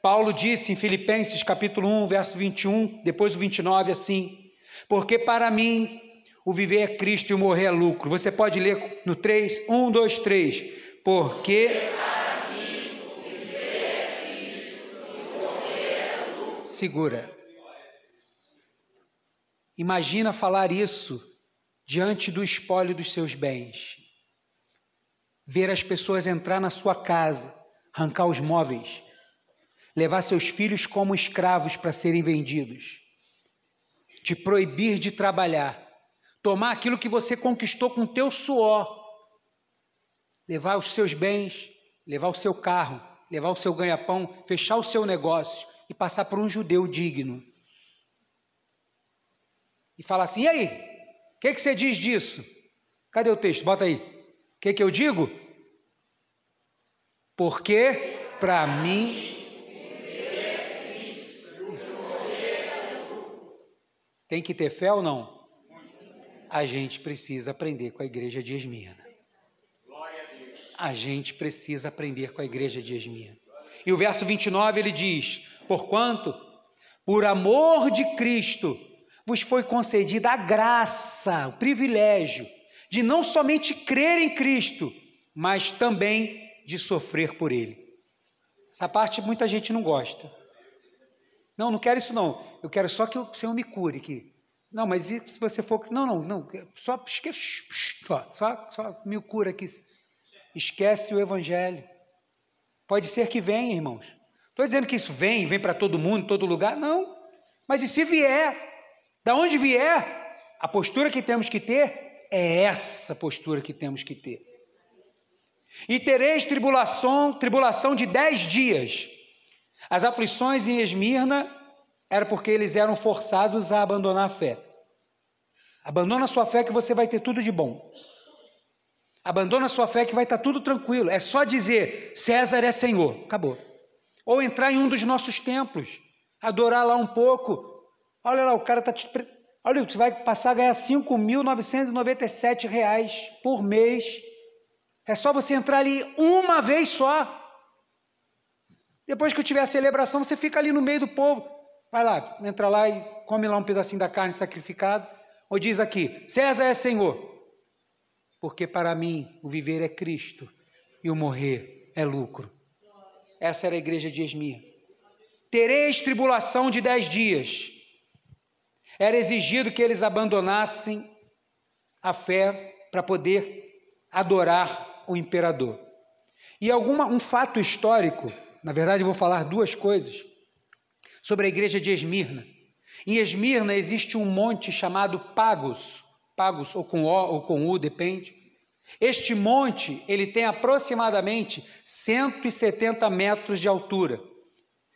Paulo disse em Filipenses capítulo 1, verso 21, depois o 29, assim: Porque para mim o viver é Cristo e o morrer é lucro. Você pode ler no 3, 1, 2, 3. Porque. Para mim o viver é Cristo e morrer é lucro. Segura. Imagina falar isso diante do espólio dos seus bens. Ver as pessoas entrar na sua casa, arrancar os móveis, levar seus filhos como escravos para serem vendidos, te proibir de trabalhar, tomar aquilo que você conquistou com teu suor, levar os seus bens, levar o seu carro, levar o seu ganha-pão, fechar o seu negócio e passar por um judeu digno. E falar assim: e aí? Que, que você diz disso? Cadê o texto? Bota aí. O que, que eu digo? Porque para mim. Tem que ter fé ou não? A gente precisa aprender com a igreja de Esmirna. A gente precisa aprender com a igreja de Esmirna. E o verso 29 ele diz: Porquanto, por amor de Cristo, vos foi concedida a graça, o privilégio de não somente crer em Cristo, mas também de sofrer por Ele. Essa parte muita gente não gosta. Não, não quero isso não. Eu quero só que o Senhor me cure aqui. Não, mas e se você for. Não, não, não. Só, esquece, só, só, me cura aqui. Esquece o Evangelho. Pode ser que venha, irmãos. Estou dizendo que isso vem, vem para todo mundo, todo lugar. Não. Mas e se vier? Da onde vier, a postura que temos que ter é essa postura que temos que ter. E tereis tribulação, tribulação de dez dias. As aflições em Esmirna era porque eles eram forçados a abandonar a fé. Abandona a sua fé que você vai ter tudo de bom. Abandona a sua fé que vai estar tudo tranquilo. É só dizer César é Senhor. Acabou. Ou entrar em um dos nossos templos, adorar lá um pouco, Olha lá, o cara está te. Olha, você vai passar a ganhar 5.997 reais por mês. É só você entrar ali uma vez só. Depois que eu tiver a celebração, você fica ali no meio do povo. Vai lá, entra lá e come lá um pedacinho da carne sacrificada. Ou diz aqui: César é Senhor. porque para mim o viver é Cristo e o morrer é lucro. Essa era a igreja de Esmir. Tereis tribulação de dez dias. Era exigido que eles abandonassem a fé para poder adorar o imperador. E alguma, um fato histórico, na verdade eu vou falar duas coisas, sobre a igreja de Esmirna. Em Esmirna existe um monte chamado Pagos, Pagos ou com O ou com U, depende. Este monte, ele tem aproximadamente 170 metros de altura.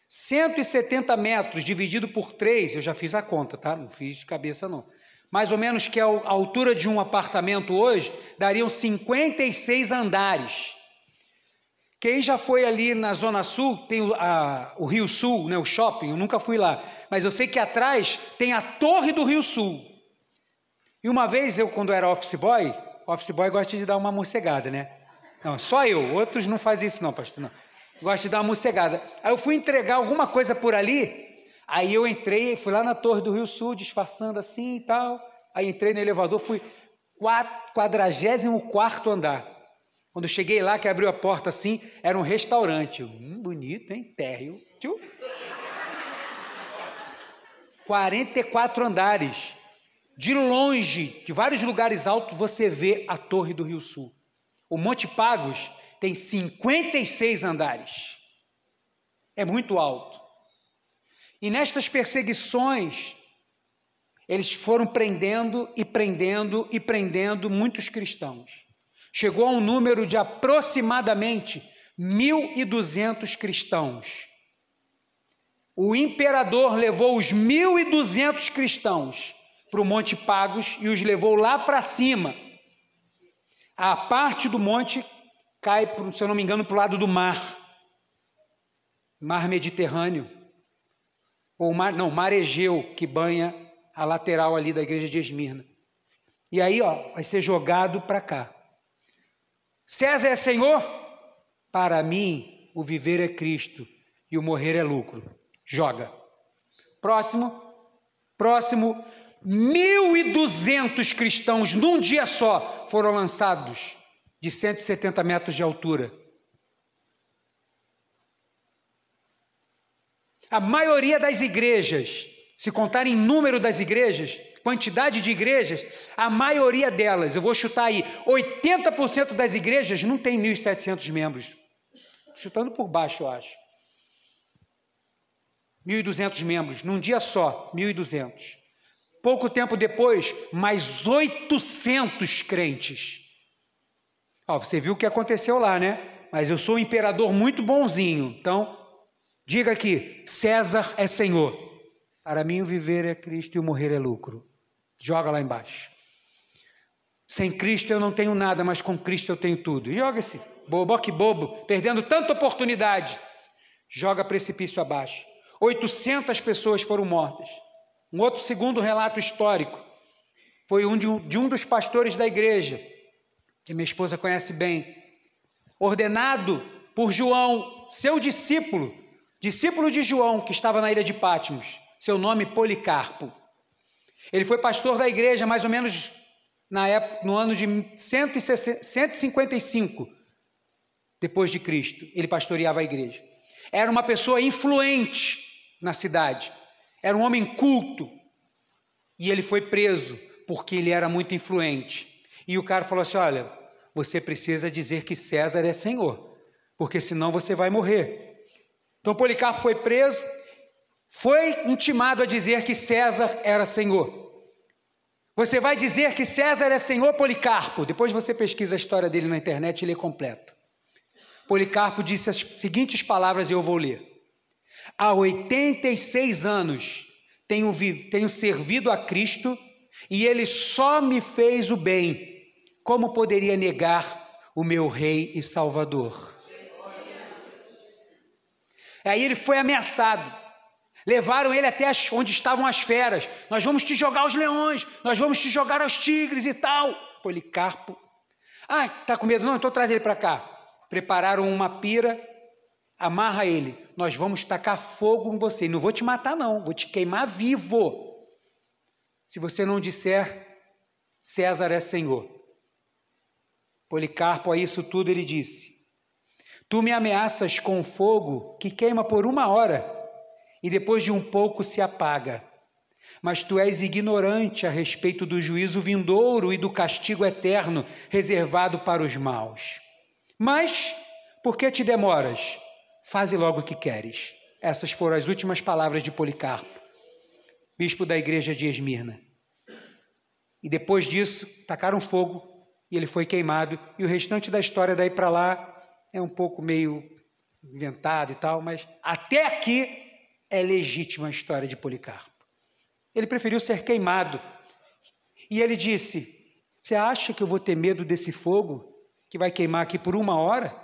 170 metros dividido por 3, eu já fiz a conta, tá? Não fiz de cabeça não. Mais ou menos que a altura de um apartamento hoje, dariam 56 andares. Quem já foi ali na Zona Sul, tem o, a, o Rio Sul, né, o shopping, eu nunca fui lá, mas eu sei que atrás tem a Torre do Rio Sul. E uma vez eu, quando era office boy, office boy gosta de dar uma morcegada, né? Não, só eu, outros não fazem isso não, pastor, não. Gosta de dar uma morcegada. Aí eu fui entregar alguma coisa por ali, aí eu entrei, fui lá na Torre do Rio Sul, disfarçando assim e tal. Aí entrei no elevador, fui 44 andar. Quando cheguei lá, que abriu a porta assim, era um restaurante. Hum, bonito, hein? Térreo. 44 andares. De longe, de vários lugares altos, você vê a Torre do Rio Sul. O Monte Pagos tem 56 andares. É muito alto. E nestas perseguições, eles foram prendendo e prendendo e prendendo muitos cristãos. Chegou a um número de aproximadamente 1.200 cristãos. O imperador levou os 1.200 cristãos para o Monte Pagos e os levou lá para cima. A parte do monte cai, se eu não me engano, para o lado do mar. Mar Mediterrâneo. Ou mar, não, mar Egeu, que banha a lateral ali da igreja de Esmirna. E aí, ó, vai ser jogado para cá. César é Senhor? Para mim, o viver é Cristo e o morrer é lucro. Joga. Próximo. Próximo. 1.200 cristãos num dia só foram lançados de 170 metros de altura. A maioria das igrejas, se contar em número das igrejas, quantidade de igrejas, a maioria delas, eu vou chutar aí, 80% das igrejas não tem 1.700 membros. Chutando por baixo, eu acho. 1.200 membros, num dia só, 1.200. Pouco tempo depois, mais 800 crentes. Ó, você viu o que aconteceu lá, né? Mas eu sou um imperador muito bonzinho. Então, diga aqui: César é Senhor. Para mim, o viver é Cristo e o morrer é lucro. Joga lá embaixo. Sem Cristo eu não tenho nada, mas com Cristo eu tenho tudo. Joga esse bobo, que bobo, perdendo tanta oportunidade. Joga precipício abaixo. 800 pessoas foram mortas. Um outro segundo relato histórico foi um de, um de um dos pastores da igreja, que minha esposa conhece bem, ordenado por João, seu discípulo, discípulo de João, que estava na ilha de Patmos, seu nome Policarpo. Ele foi pastor da igreja mais ou menos na época, no ano de 155 depois de Cristo. Ele pastoreava a igreja. Era uma pessoa influente na cidade. Era um homem culto. E ele foi preso porque ele era muito influente. E o cara falou assim: Olha, você precisa dizer que César é senhor, porque senão você vai morrer. Então Policarpo foi preso, foi intimado a dizer que César era senhor. Você vai dizer que César é senhor Policarpo. Depois você pesquisa a história dele na internet e lê completo. Policarpo disse as seguintes palavras e eu vou ler. Há 86 anos tenho, tenho servido a Cristo e ele só me fez o bem. Como poderia negar o meu Rei e Salvador? Aí ele foi ameaçado. Levaram ele até as, onde estavam as feras. Nós vamos te jogar aos leões, nós vamos te jogar aos tigres e tal. Policarpo. Ah, tá com medo? Não, então traz ele para cá. Prepararam uma pira, amarra ele. Nós vamos tacar fogo em você. Não vou te matar, não, vou te queimar vivo. Se você não disser, César é Senhor. Policarpo, a isso tudo, ele disse: Tu me ameaças com fogo que queima por uma hora e depois de um pouco se apaga. Mas tu és ignorante a respeito do juízo vindouro e do castigo eterno reservado para os maus. Mas, por que te demoras? Faze logo o que queres. Essas foram as últimas palavras de Policarpo, bispo da igreja de Esmirna. E depois disso, tacaram fogo e ele foi queimado. E o restante da história daí para lá é um pouco meio inventado e tal, mas até aqui é legítima a história de Policarpo. Ele preferiu ser queimado. E ele disse: Você acha que eu vou ter medo desse fogo que vai queimar aqui por uma hora?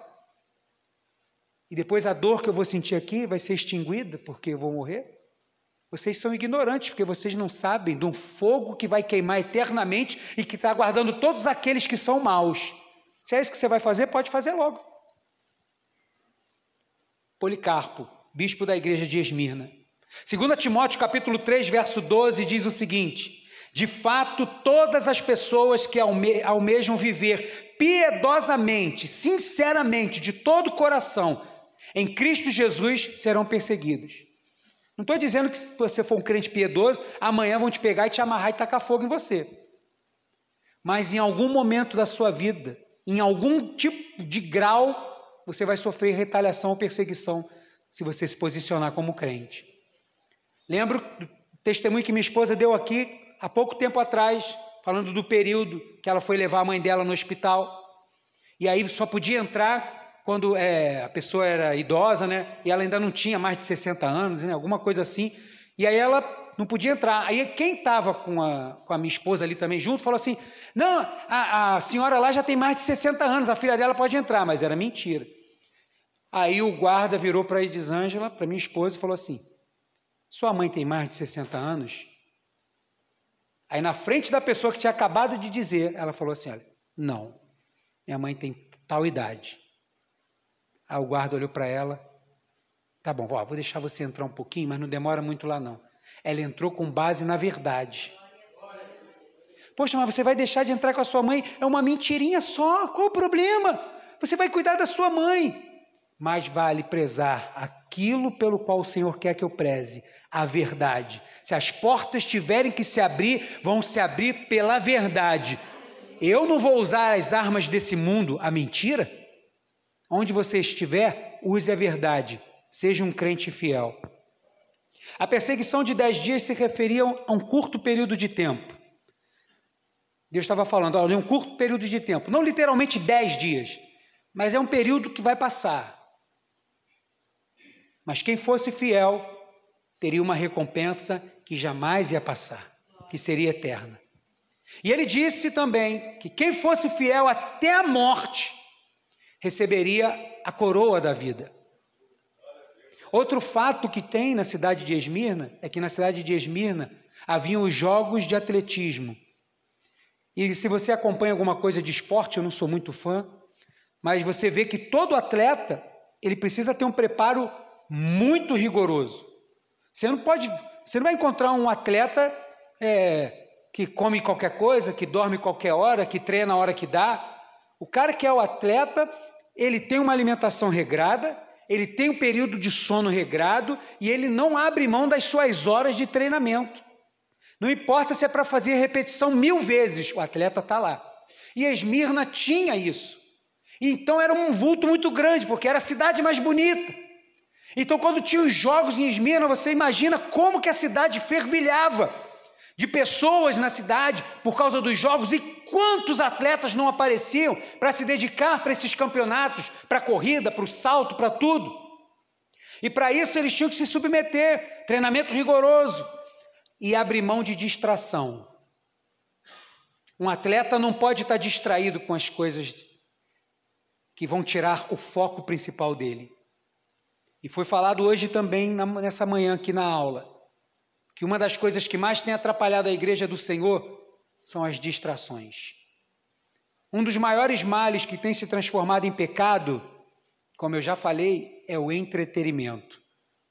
E depois a dor que eu vou sentir aqui vai ser extinguida porque eu vou morrer? Vocês são ignorantes, porque vocês não sabem de um fogo que vai queimar eternamente e que está aguardando todos aqueles que são maus. Se é isso que você vai fazer, pode fazer logo. Policarpo, bispo da igreja de Esmirna. 2 Timóteo capítulo 3, verso 12 diz o seguinte: De fato, todas as pessoas que alme almejam viver piedosamente, sinceramente, de todo o coração, em Cristo Jesus serão perseguidos. Não estou dizendo que se você for um crente piedoso, amanhã vão te pegar e te amarrar e tacar fogo em você. Mas em algum momento da sua vida, em algum tipo de grau, você vai sofrer retaliação ou perseguição se você se posicionar como crente. Lembro do testemunho que minha esposa deu aqui há pouco tempo atrás, falando do período que ela foi levar a mãe dela no hospital. E aí só podia entrar quando é, a pessoa era idosa, né? E ela ainda não tinha mais de 60 anos, né? Alguma coisa assim. E aí ela não podia entrar. Aí quem estava com a, com a minha esposa ali também junto falou assim: Não, a, a senhora lá já tem mais de 60 anos, a filha dela pode entrar, mas era mentira. Aí o guarda virou para a Edisângela, para minha esposa, e falou assim: Sua mãe tem mais de 60 anos? Aí na frente da pessoa que tinha acabado de dizer, ela falou assim: Olha, não, minha mãe tem tal idade. Aí o guarda olhou para ela. Tá bom, vou deixar você entrar um pouquinho, mas não demora muito lá não. Ela entrou com base na verdade. Poxa, mas você vai deixar de entrar com a sua mãe? É uma mentirinha só. Qual o problema? Você vai cuidar da sua mãe. Mais vale prezar aquilo pelo qual o Senhor quer que eu preze, a verdade. Se as portas tiverem que se abrir, vão se abrir pela verdade. Eu não vou usar as armas desse mundo, a mentira. Onde você estiver, use a verdade, seja um crente fiel. A perseguição de dez dias se referia a um curto período de tempo. Deus estava falando, olha, um curto período de tempo, não literalmente dez dias, mas é um período que vai passar. Mas quem fosse fiel teria uma recompensa que jamais ia passar, que seria eterna. E ele disse também que quem fosse fiel até a morte receberia a coroa da vida. Outro fato que tem na cidade de Esmirna é que na cidade de Esmirna haviam os jogos de atletismo. E se você acompanha alguma coisa de esporte, eu não sou muito fã, mas você vê que todo atleta ele precisa ter um preparo muito rigoroso. Você não pode, você não vai encontrar um atleta é, que come qualquer coisa, que dorme qualquer hora, que treina a hora que dá. O cara que é o atleta, ele tem uma alimentação regrada, ele tem um período de sono regrado e ele não abre mão das suas horas de treinamento. Não importa se é para fazer repetição mil vezes, o atleta está lá. E Esmirna tinha isso. Então era um vulto muito grande, porque era a cidade mais bonita. Então, quando tinha os jogos em Esmirna, você imagina como que a cidade fervilhava de pessoas na cidade por causa dos jogos e quantos atletas não apareciam para se dedicar para esses campeonatos, para a corrida, para o salto, para tudo. E para isso eles tinham que se submeter, treinamento rigoroso e abrir mão de distração. Um atleta não pode estar distraído com as coisas que vão tirar o foco principal dele. E foi falado hoje também, nessa manhã aqui na aula, que uma das coisas que mais tem atrapalhado a igreja do Senhor são as distrações. Um dos maiores males que tem se transformado em pecado, como eu já falei, é o entretenimento.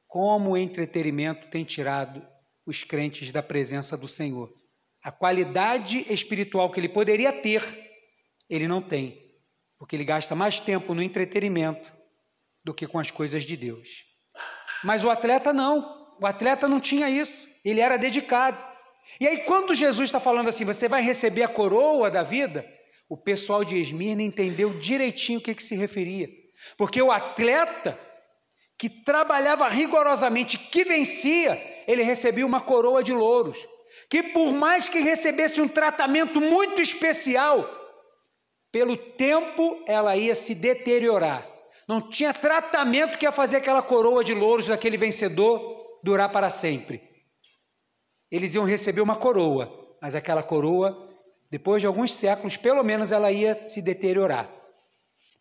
Como o entretenimento tem tirado os crentes da presença do Senhor. A qualidade espiritual que ele poderia ter, ele não tem, porque ele gasta mais tempo no entretenimento do que com as coisas de Deus. Mas o atleta não, o atleta não tinha isso, ele era dedicado. E aí, quando Jesus está falando assim, você vai receber a coroa da vida, o pessoal de Esmirna entendeu direitinho o que, que se referia. Porque o atleta que trabalhava rigorosamente, que vencia, ele recebia uma coroa de louros. Que por mais que recebesse um tratamento muito especial, pelo tempo ela ia se deteriorar. Não tinha tratamento que ia fazer aquela coroa de louros daquele vencedor durar para sempre. Eles iam receber uma coroa, mas aquela coroa, depois de alguns séculos, pelo menos ela ia se deteriorar.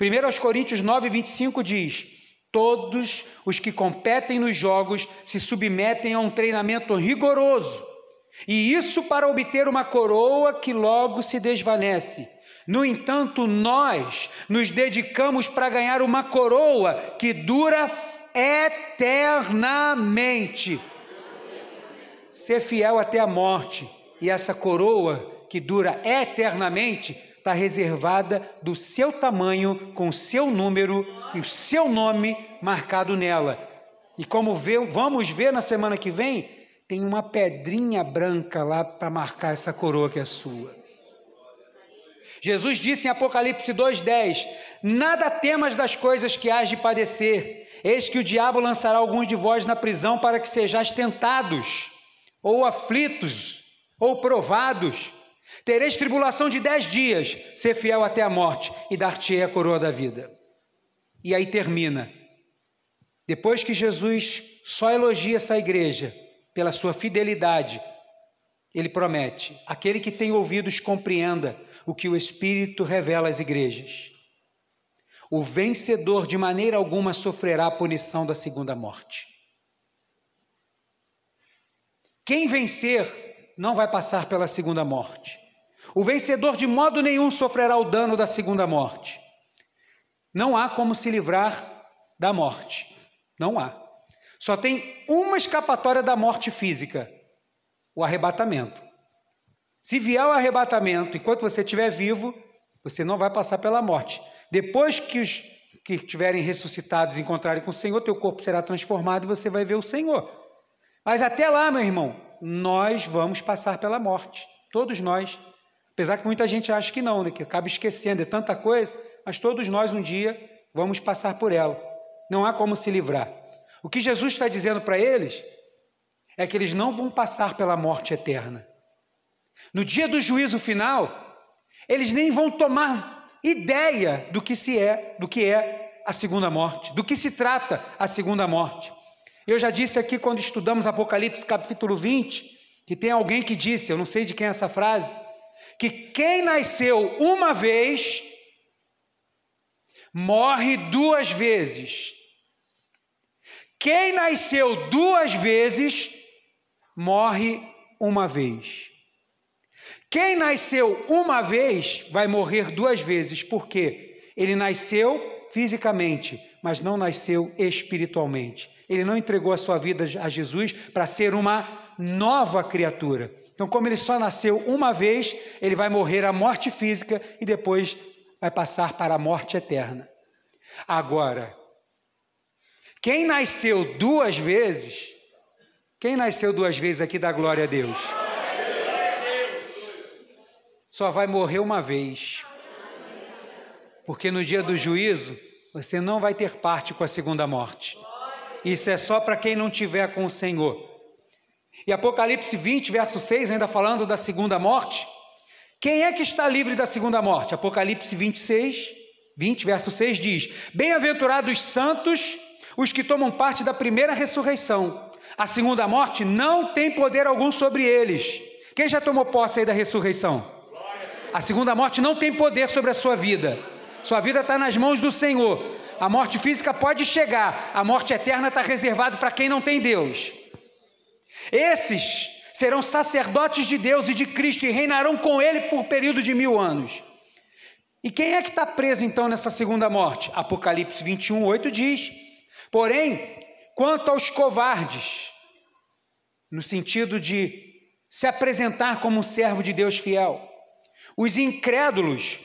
1 aos Coríntios 9, 25 diz: Todos os que competem nos jogos se submetem a um treinamento rigoroso, e isso para obter uma coroa que logo se desvanece no entanto, nós nos dedicamos para ganhar uma coroa que dura eternamente. Ser fiel até a morte, e essa coroa que dura eternamente está reservada do seu tamanho, com o seu número e o seu nome marcado nela. E como vê, vamos ver na semana que vem, tem uma pedrinha branca lá para marcar essa coroa que é sua. Jesus disse em Apocalipse 2,10: Nada temas das coisas que hás de padecer, eis que o diabo lançará alguns de vós na prisão para que sejais tentados, ou aflitos, ou provados. Tereis tribulação de dez dias, ser fiel até a morte, e dar-te-ei a coroa da vida. E aí termina. Depois que Jesus só elogia essa igreja pela sua fidelidade, ele promete: aquele que tem ouvidos compreenda o que o Espírito revela às igrejas. O vencedor de maneira alguma sofrerá a punição da segunda morte. Quem vencer não vai passar pela segunda morte. O vencedor de modo nenhum sofrerá o dano da segunda morte. Não há como se livrar da morte. Não há. Só tem uma escapatória da morte física: o arrebatamento. Se vier o arrebatamento, enquanto você estiver vivo, você não vai passar pela morte. Depois que os que estiverem ressuscitados encontrarem com o Senhor, teu corpo será transformado e você vai ver o Senhor. Mas até lá, meu irmão, nós vamos passar pela morte. Todos nós. Apesar que muita gente acha que não, né? que acaba esquecendo, é tanta coisa, mas todos nós um dia vamos passar por ela. Não há como se livrar. O que Jesus está dizendo para eles é que eles não vão passar pela morte eterna. No dia do juízo final, eles nem vão tomar ideia do que se é, do que é a segunda morte, do que se trata a segunda morte. Eu já disse aqui quando estudamos Apocalipse capítulo 20, que tem alguém que disse, eu não sei de quem é essa frase, que quem nasceu uma vez morre duas vezes. Quem nasceu duas vezes morre uma vez. Quem nasceu uma vez vai morrer duas vezes, porque ele nasceu fisicamente, mas não nasceu espiritualmente. Ele não entregou a sua vida a Jesus para ser uma nova criatura. Então, como ele só nasceu uma vez, ele vai morrer a morte física e depois vai passar para a morte eterna. Agora, quem nasceu duas vezes, quem nasceu duas vezes aqui dá glória a Deus só vai morrer uma vez. Porque no dia do juízo, você não vai ter parte com a segunda morte. Isso é só para quem não tiver com o Senhor. E Apocalipse 20, verso 6, ainda falando da segunda morte. Quem é que está livre da segunda morte? Apocalipse 26, 20, verso 6 diz: Bem-aventurados santos os que tomam parte da primeira ressurreição. A segunda morte não tem poder algum sobre eles. Quem já tomou posse aí da ressurreição? A segunda morte não tem poder sobre a sua vida. Sua vida está nas mãos do Senhor. A morte física pode chegar, a morte eterna está reservada para quem não tem Deus. Esses serão sacerdotes de Deus e de Cristo e reinarão com Ele por período de mil anos. E quem é que está preso então nessa segunda morte? Apocalipse 21, 8 diz: Porém, quanto aos covardes, no sentido de se apresentar como um servo de Deus fiel, os incrédulos,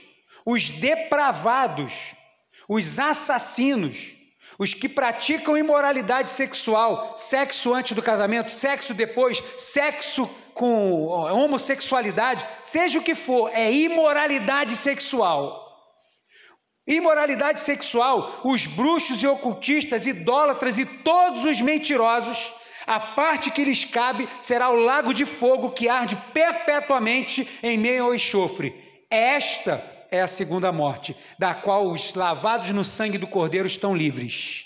os depravados, os assassinos, os que praticam imoralidade sexual, sexo antes do casamento, sexo depois, sexo com homossexualidade, seja o que for, é imoralidade sexual. Imoralidade sexual, os bruxos e ocultistas, idólatras e todos os mentirosos, a parte que lhes cabe será o lago de fogo que arde perpetuamente em meio ao enxofre. Esta é a segunda morte, da qual os lavados no sangue do Cordeiro estão livres.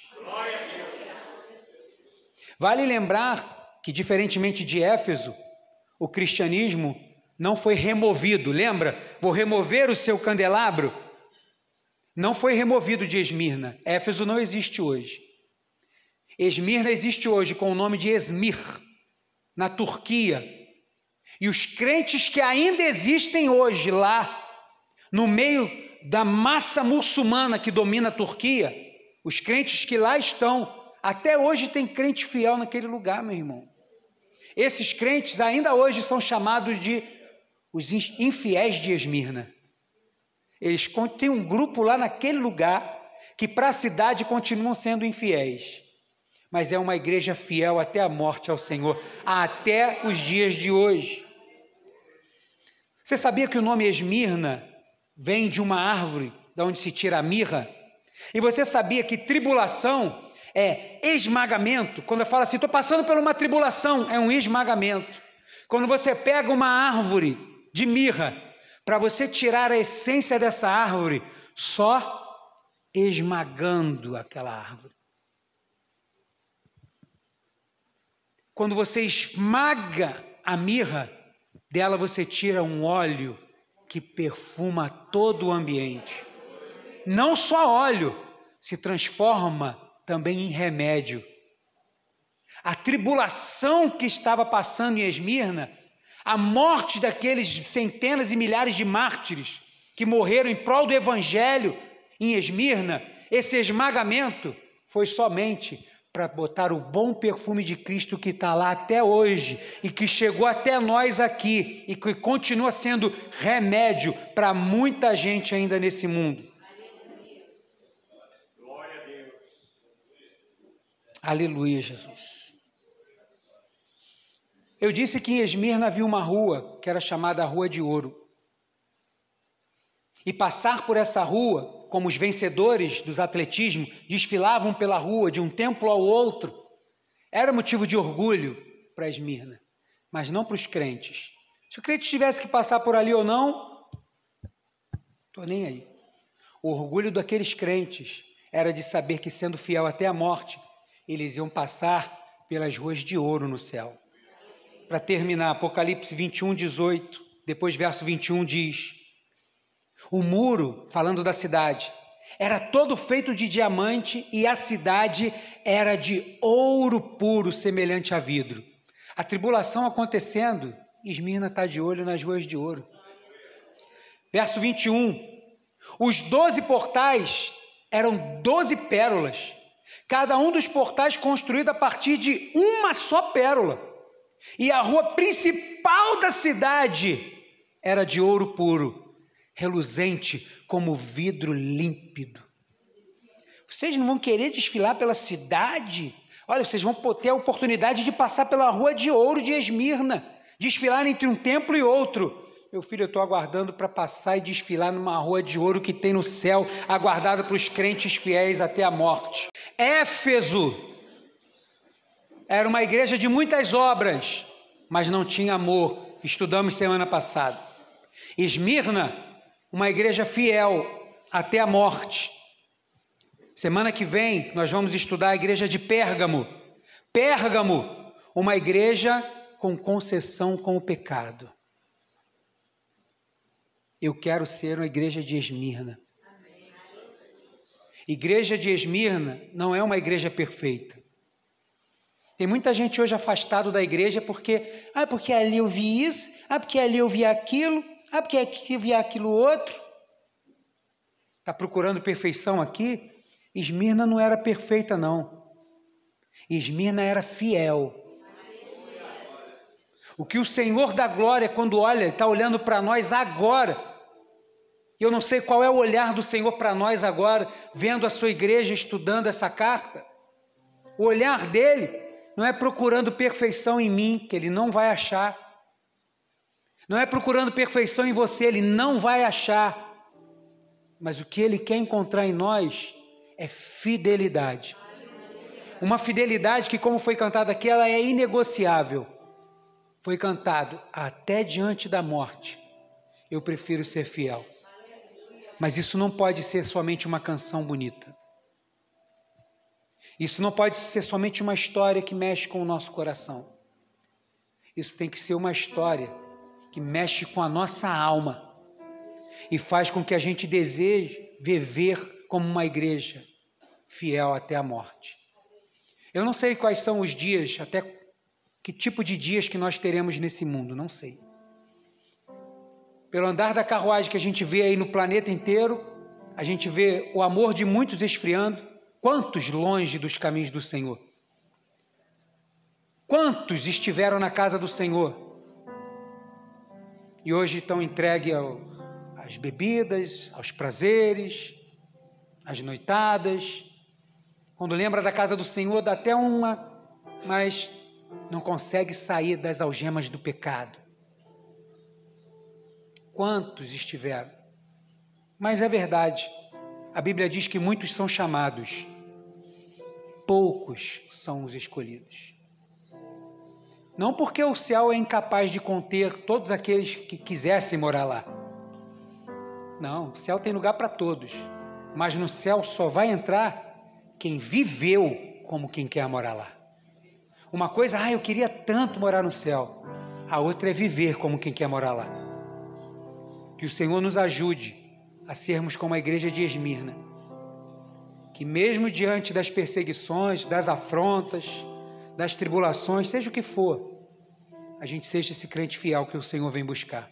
Vale lembrar que, diferentemente de Éfeso, o cristianismo não foi removido. Lembra? Vou remover o seu candelabro. Não foi removido de Esmirna. Éfeso não existe hoje. Esmirna existe hoje com o nome de Esmir, na Turquia. E os crentes que ainda existem hoje lá, no meio da massa muçulmana que domina a Turquia, os crentes que lá estão, até hoje tem crente fiel naquele lugar, meu irmão. Esses crentes ainda hoje são chamados de os infiéis de Esmirna. Eles têm um grupo lá naquele lugar que para a cidade continuam sendo infiéis. Mas é uma igreja fiel até a morte ao Senhor, até os dias de hoje. Você sabia que o nome Esmirna vem de uma árvore da onde se tira a mirra? E você sabia que tribulação é esmagamento. Quando eu falo assim, estou passando por uma tribulação, é um esmagamento. Quando você pega uma árvore de mirra, para você tirar a essência dessa árvore, só esmagando aquela árvore. Quando você esmaga a mirra, dela você tira um óleo que perfuma todo o ambiente. Não só óleo, se transforma também em remédio. A tribulação que estava passando em Esmirna, a morte daqueles centenas e milhares de mártires que morreram em prol do Evangelho em Esmirna, esse esmagamento foi somente para botar o bom perfume de Cristo que está lá até hoje e que chegou até nós aqui e que continua sendo remédio para muita gente ainda nesse mundo. Aleluia, Jesus. Eu disse que em Esmirna havia uma rua que era chamada Rua de Ouro. E passar por essa rua, como os vencedores dos atletismo desfilavam pela rua de um templo ao outro, era motivo de orgulho para Esmirna, mas não para os crentes. Se o crente tivesse que passar por ali ou não, estou nem aí. O orgulho daqueles crentes era de saber que, sendo fiel até a morte, eles iam passar pelas ruas de ouro no céu. Para terminar, Apocalipse 21, 18, depois verso 21 diz: O muro, falando da cidade, era todo feito de diamante e a cidade era de ouro puro, semelhante a vidro. A tribulação acontecendo, Esmirna está de olho nas ruas de ouro. Verso 21. Os doze portais eram doze pérolas Cada um dos portais construído a partir de uma só pérola. E a rua principal da cidade era de ouro puro, reluzente como vidro límpido. Vocês não vão querer desfilar pela cidade? Olha, vocês vão ter a oportunidade de passar pela rua de ouro de Esmirna, desfilar entre um templo e outro. Meu filho, eu estou aguardando para passar e desfilar numa rua de ouro que tem no céu, aguardada para os crentes fiéis até a morte. Éfeso era uma igreja de muitas obras, mas não tinha amor. Estudamos semana passada. Esmirna, uma igreja fiel até a morte. Semana que vem nós vamos estudar a igreja de Pérgamo. Pérgamo, uma igreja com concessão com o pecado. Eu quero ser uma igreja de Esmirna. Igreja de Esmirna não é uma igreja perfeita. Tem muita gente hoje afastado da igreja porque, ah, porque ali eu vi isso, ah, porque ali eu vi aquilo, ah, porque aqui eu vi aquilo outro. Está procurando perfeição aqui? Esmirna não era perfeita, não. Esmirna era fiel. O que o Senhor da glória, quando olha, está olhando para nós agora, Eu não sei qual é o olhar do Senhor para nós agora, vendo a sua igreja estudando essa carta. O olhar dele não é procurando perfeição em mim, que ele não vai achar. Não é procurando perfeição em você, ele não vai achar. Mas o que ele quer encontrar em nós é fidelidade. Uma fidelidade que, como foi cantado aqui, ela é inegociável. Foi cantado até diante da morte. Eu prefiro ser fiel. Mas isso não pode ser somente uma canção bonita. Isso não pode ser somente uma história que mexe com o nosso coração. Isso tem que ser uma história que mexe com a nossa alma e faz com que a gente deseje viver como uma igreja fiel até a morte. Eu não sei quais são os dias, até que tipo de dias que nós teremos nesse mundo, não sei pelo andar da carruagem que a gente vê aí no planeta inteiro, a gente vê o amor de muitos esfriando. Quantos longe dos caminhos do Senhor? Quantos estiveram na casa do Senhor e hoje estão entregues às bebidas, aos prazeres, às noitadas? Quando lembra da casa do Senhor, dá até uma, mas não consegue sair das algemas do pecado. Quantos estiveram? Mas é verdade, a Bíblia diz que muitos são chamados, poucos são os escolhidos. Não porque o céu é incapaz de conter todos aqueles que quisessem morar lá. Não, o céu tem lugar para todos, mas no céu só vai entrar quem viveu como quem quer morar lá. Uma coisa, ah, eu queria tanto morar no céu. A outra é viver como quem quer morar lá. Que o Senhor nos ajude a sermos como a igreja de Esmirna. Que mesmo diante das perseguições, das afrontas, das tribulações, seja o que for, a gente seja esse crente fiel que o Senhor vem buscar.